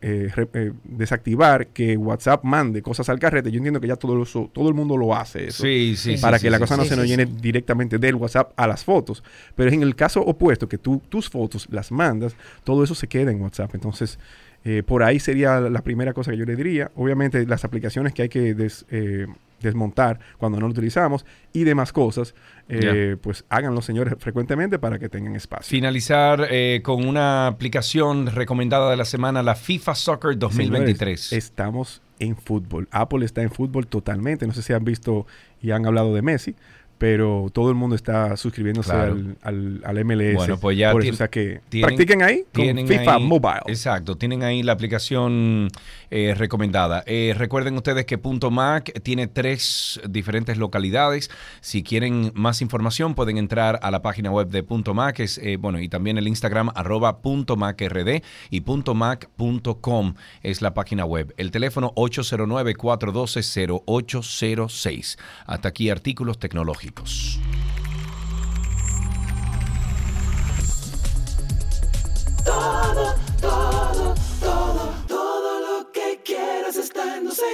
eh, eh, desactivar que WhatsApp mande cosas al carrete, yo entiendo que ya todo, eso- todo el mundo lo hace eso. Sí, sí, Para sí, que la cosa no se nos llene directamente del WhatsApp a las fotos. Pero en el caso opuesto, que tú tus fotos las mandas, todo eso se queda en WhatsApp. Entonces, eh, por ahí sería la primera cosa que yo le diría. Obviamente, las aplicaciones que hay que des- eh, desmontar cuando no lo utilizamos y demás cosas, eh, pues háganlo, señores, frecuentemente para que tengan espacio. Finalizar eh, con una aplicación recomendada de la semana, la FIFA Soccer 2023. Señores, estamos en fútbol. Apple está en fútbol totalmente. No sé si han visto y han hablado de Messi, pero todo el mundo está suscribiéndose Claro. al, al, al MLS. Bueno, pues ya Por eso, o sea que tienen- practiquen ahí con tienen FIFA ahí- Mobile. Exacto, tienen ahí la aplicación eh, recomendada. Eh, recuerden ustedes que Punto Mac tiene tres diferentes localidades. Si quieren más información pueden entrar a la página web de Punto Mac, es, eh, bueno, y también el Instagram arroba punto macrd y punto mac.com es la página web. El teléfono 809-412-0806. Hasta aquí artículos tecnológicos. Oye,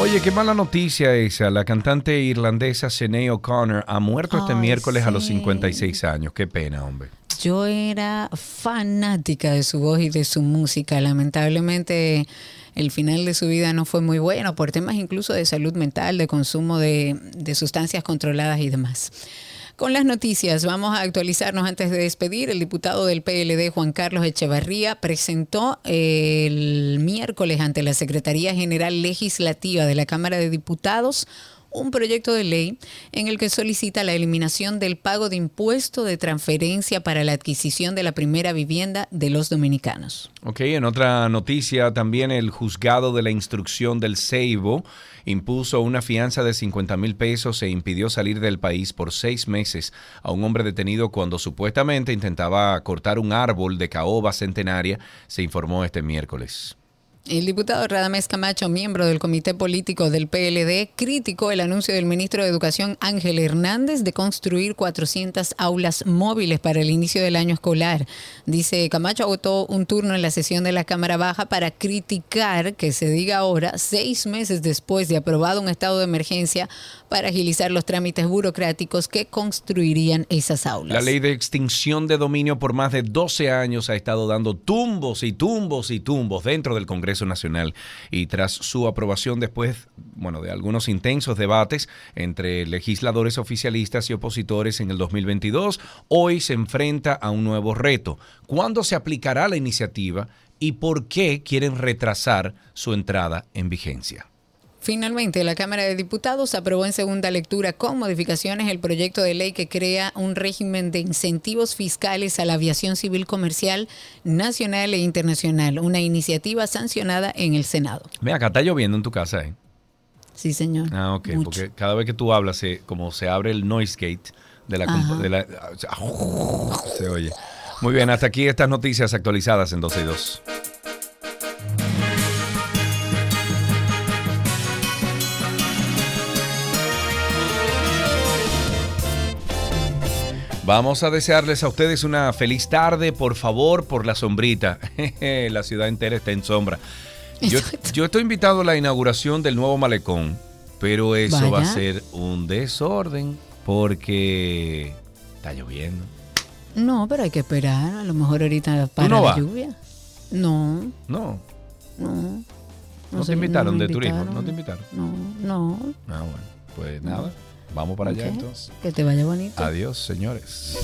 Oye, qué mala noticia esa. La cantante irlandesa Sinead O'Connor ha muerto este Ay, miércoles a los sí. 56 años. Qué pena, hombre. Yo era fanática de su voz y de su música. Lamentablemente el final de su vida no fue muy bueno por temas incluso de salud mental, de consumo de, sustancias controladas y demás. Con las noticias, vamos a actualizarnos antes de despedir. El diputado del PLD, Juan Carlos Echevarría, presentó el miércoles ante la Secretaría General Legislativa de la Cámara de Diputados un proyecto de ley en el que solicita la eliminación del pago de impuesto de transferencia para la adquisición de la primera vivienda de los dominicanos. Ok, en otra noticia, también el juzgado de la instrucción del Ceibo impuso una fianza de 50 mil pesos e impidió salir del país por seis meses a un hombre detenido cuando supuestamente intentaba cortar un árbol de caoba centenaria, se informó este miércoles. El diputado Radamés Camacho, miembro del comité político del PLD, criticó el anuncio del ministro de Educación Ángel Hernández de construir 400 aulas móviles para el inicio del año escolar. Dice, Camacho agotó un turno en la sesión de la Cámara Baja para criticar que se diga ahora, seis meses después de aprobado un estado de emergencia, para agilizar los trámites burocráticos que construirían esas aulas. La ley de extinción de dominio por más de 12 años ha estado dando tumbos y tumbos y tumbos dentro del Congreso Nacional y tras su aprobación después, bueno, de algunos intensos debates entre legisladores oficialistas y opositores en el 2022, hoy se enfrenta a un nuevo reto. ¿Cuándo se aplicará la iniciativa y por qué quieren retrasar su entrada en vigencia? Finalmente, la Cámara de Diputados aprobó en segunda lectura con modificaciones el proyecto de ley que crea un régimen de incentivos fiscales a la aviación civil comercial nacional e internacional, una iniciativa sancionada en el Senado. Ve acá, está lloviendo en tu casa, ¿eh? Sí, señor. Ah, ok, Mucho. porque cada vez que tú hablas, se- como se abre el noise gate de la, de la- se oye. Muy bien, hasta aquí estas noticias actualizadas en 12 y 2. Vamos a desearles a ustedes una feliz tarde, por favor, por la sombrita. la ciudad entera está en sombra. Yo, yo estoy invitado a la inauguración del nuevo malecón, pero eso va a ser un desorden porque está lloviendo. No, pero hay que esperar. A lo mejor ahorita para no la lluvia. No, No, no. no, sé, te invitaron me de turismo, no te invitaron. No, no. Ah, bueno, pues nada, Vamos para allá entonces. Que te vaya bonito. Adiós, señores.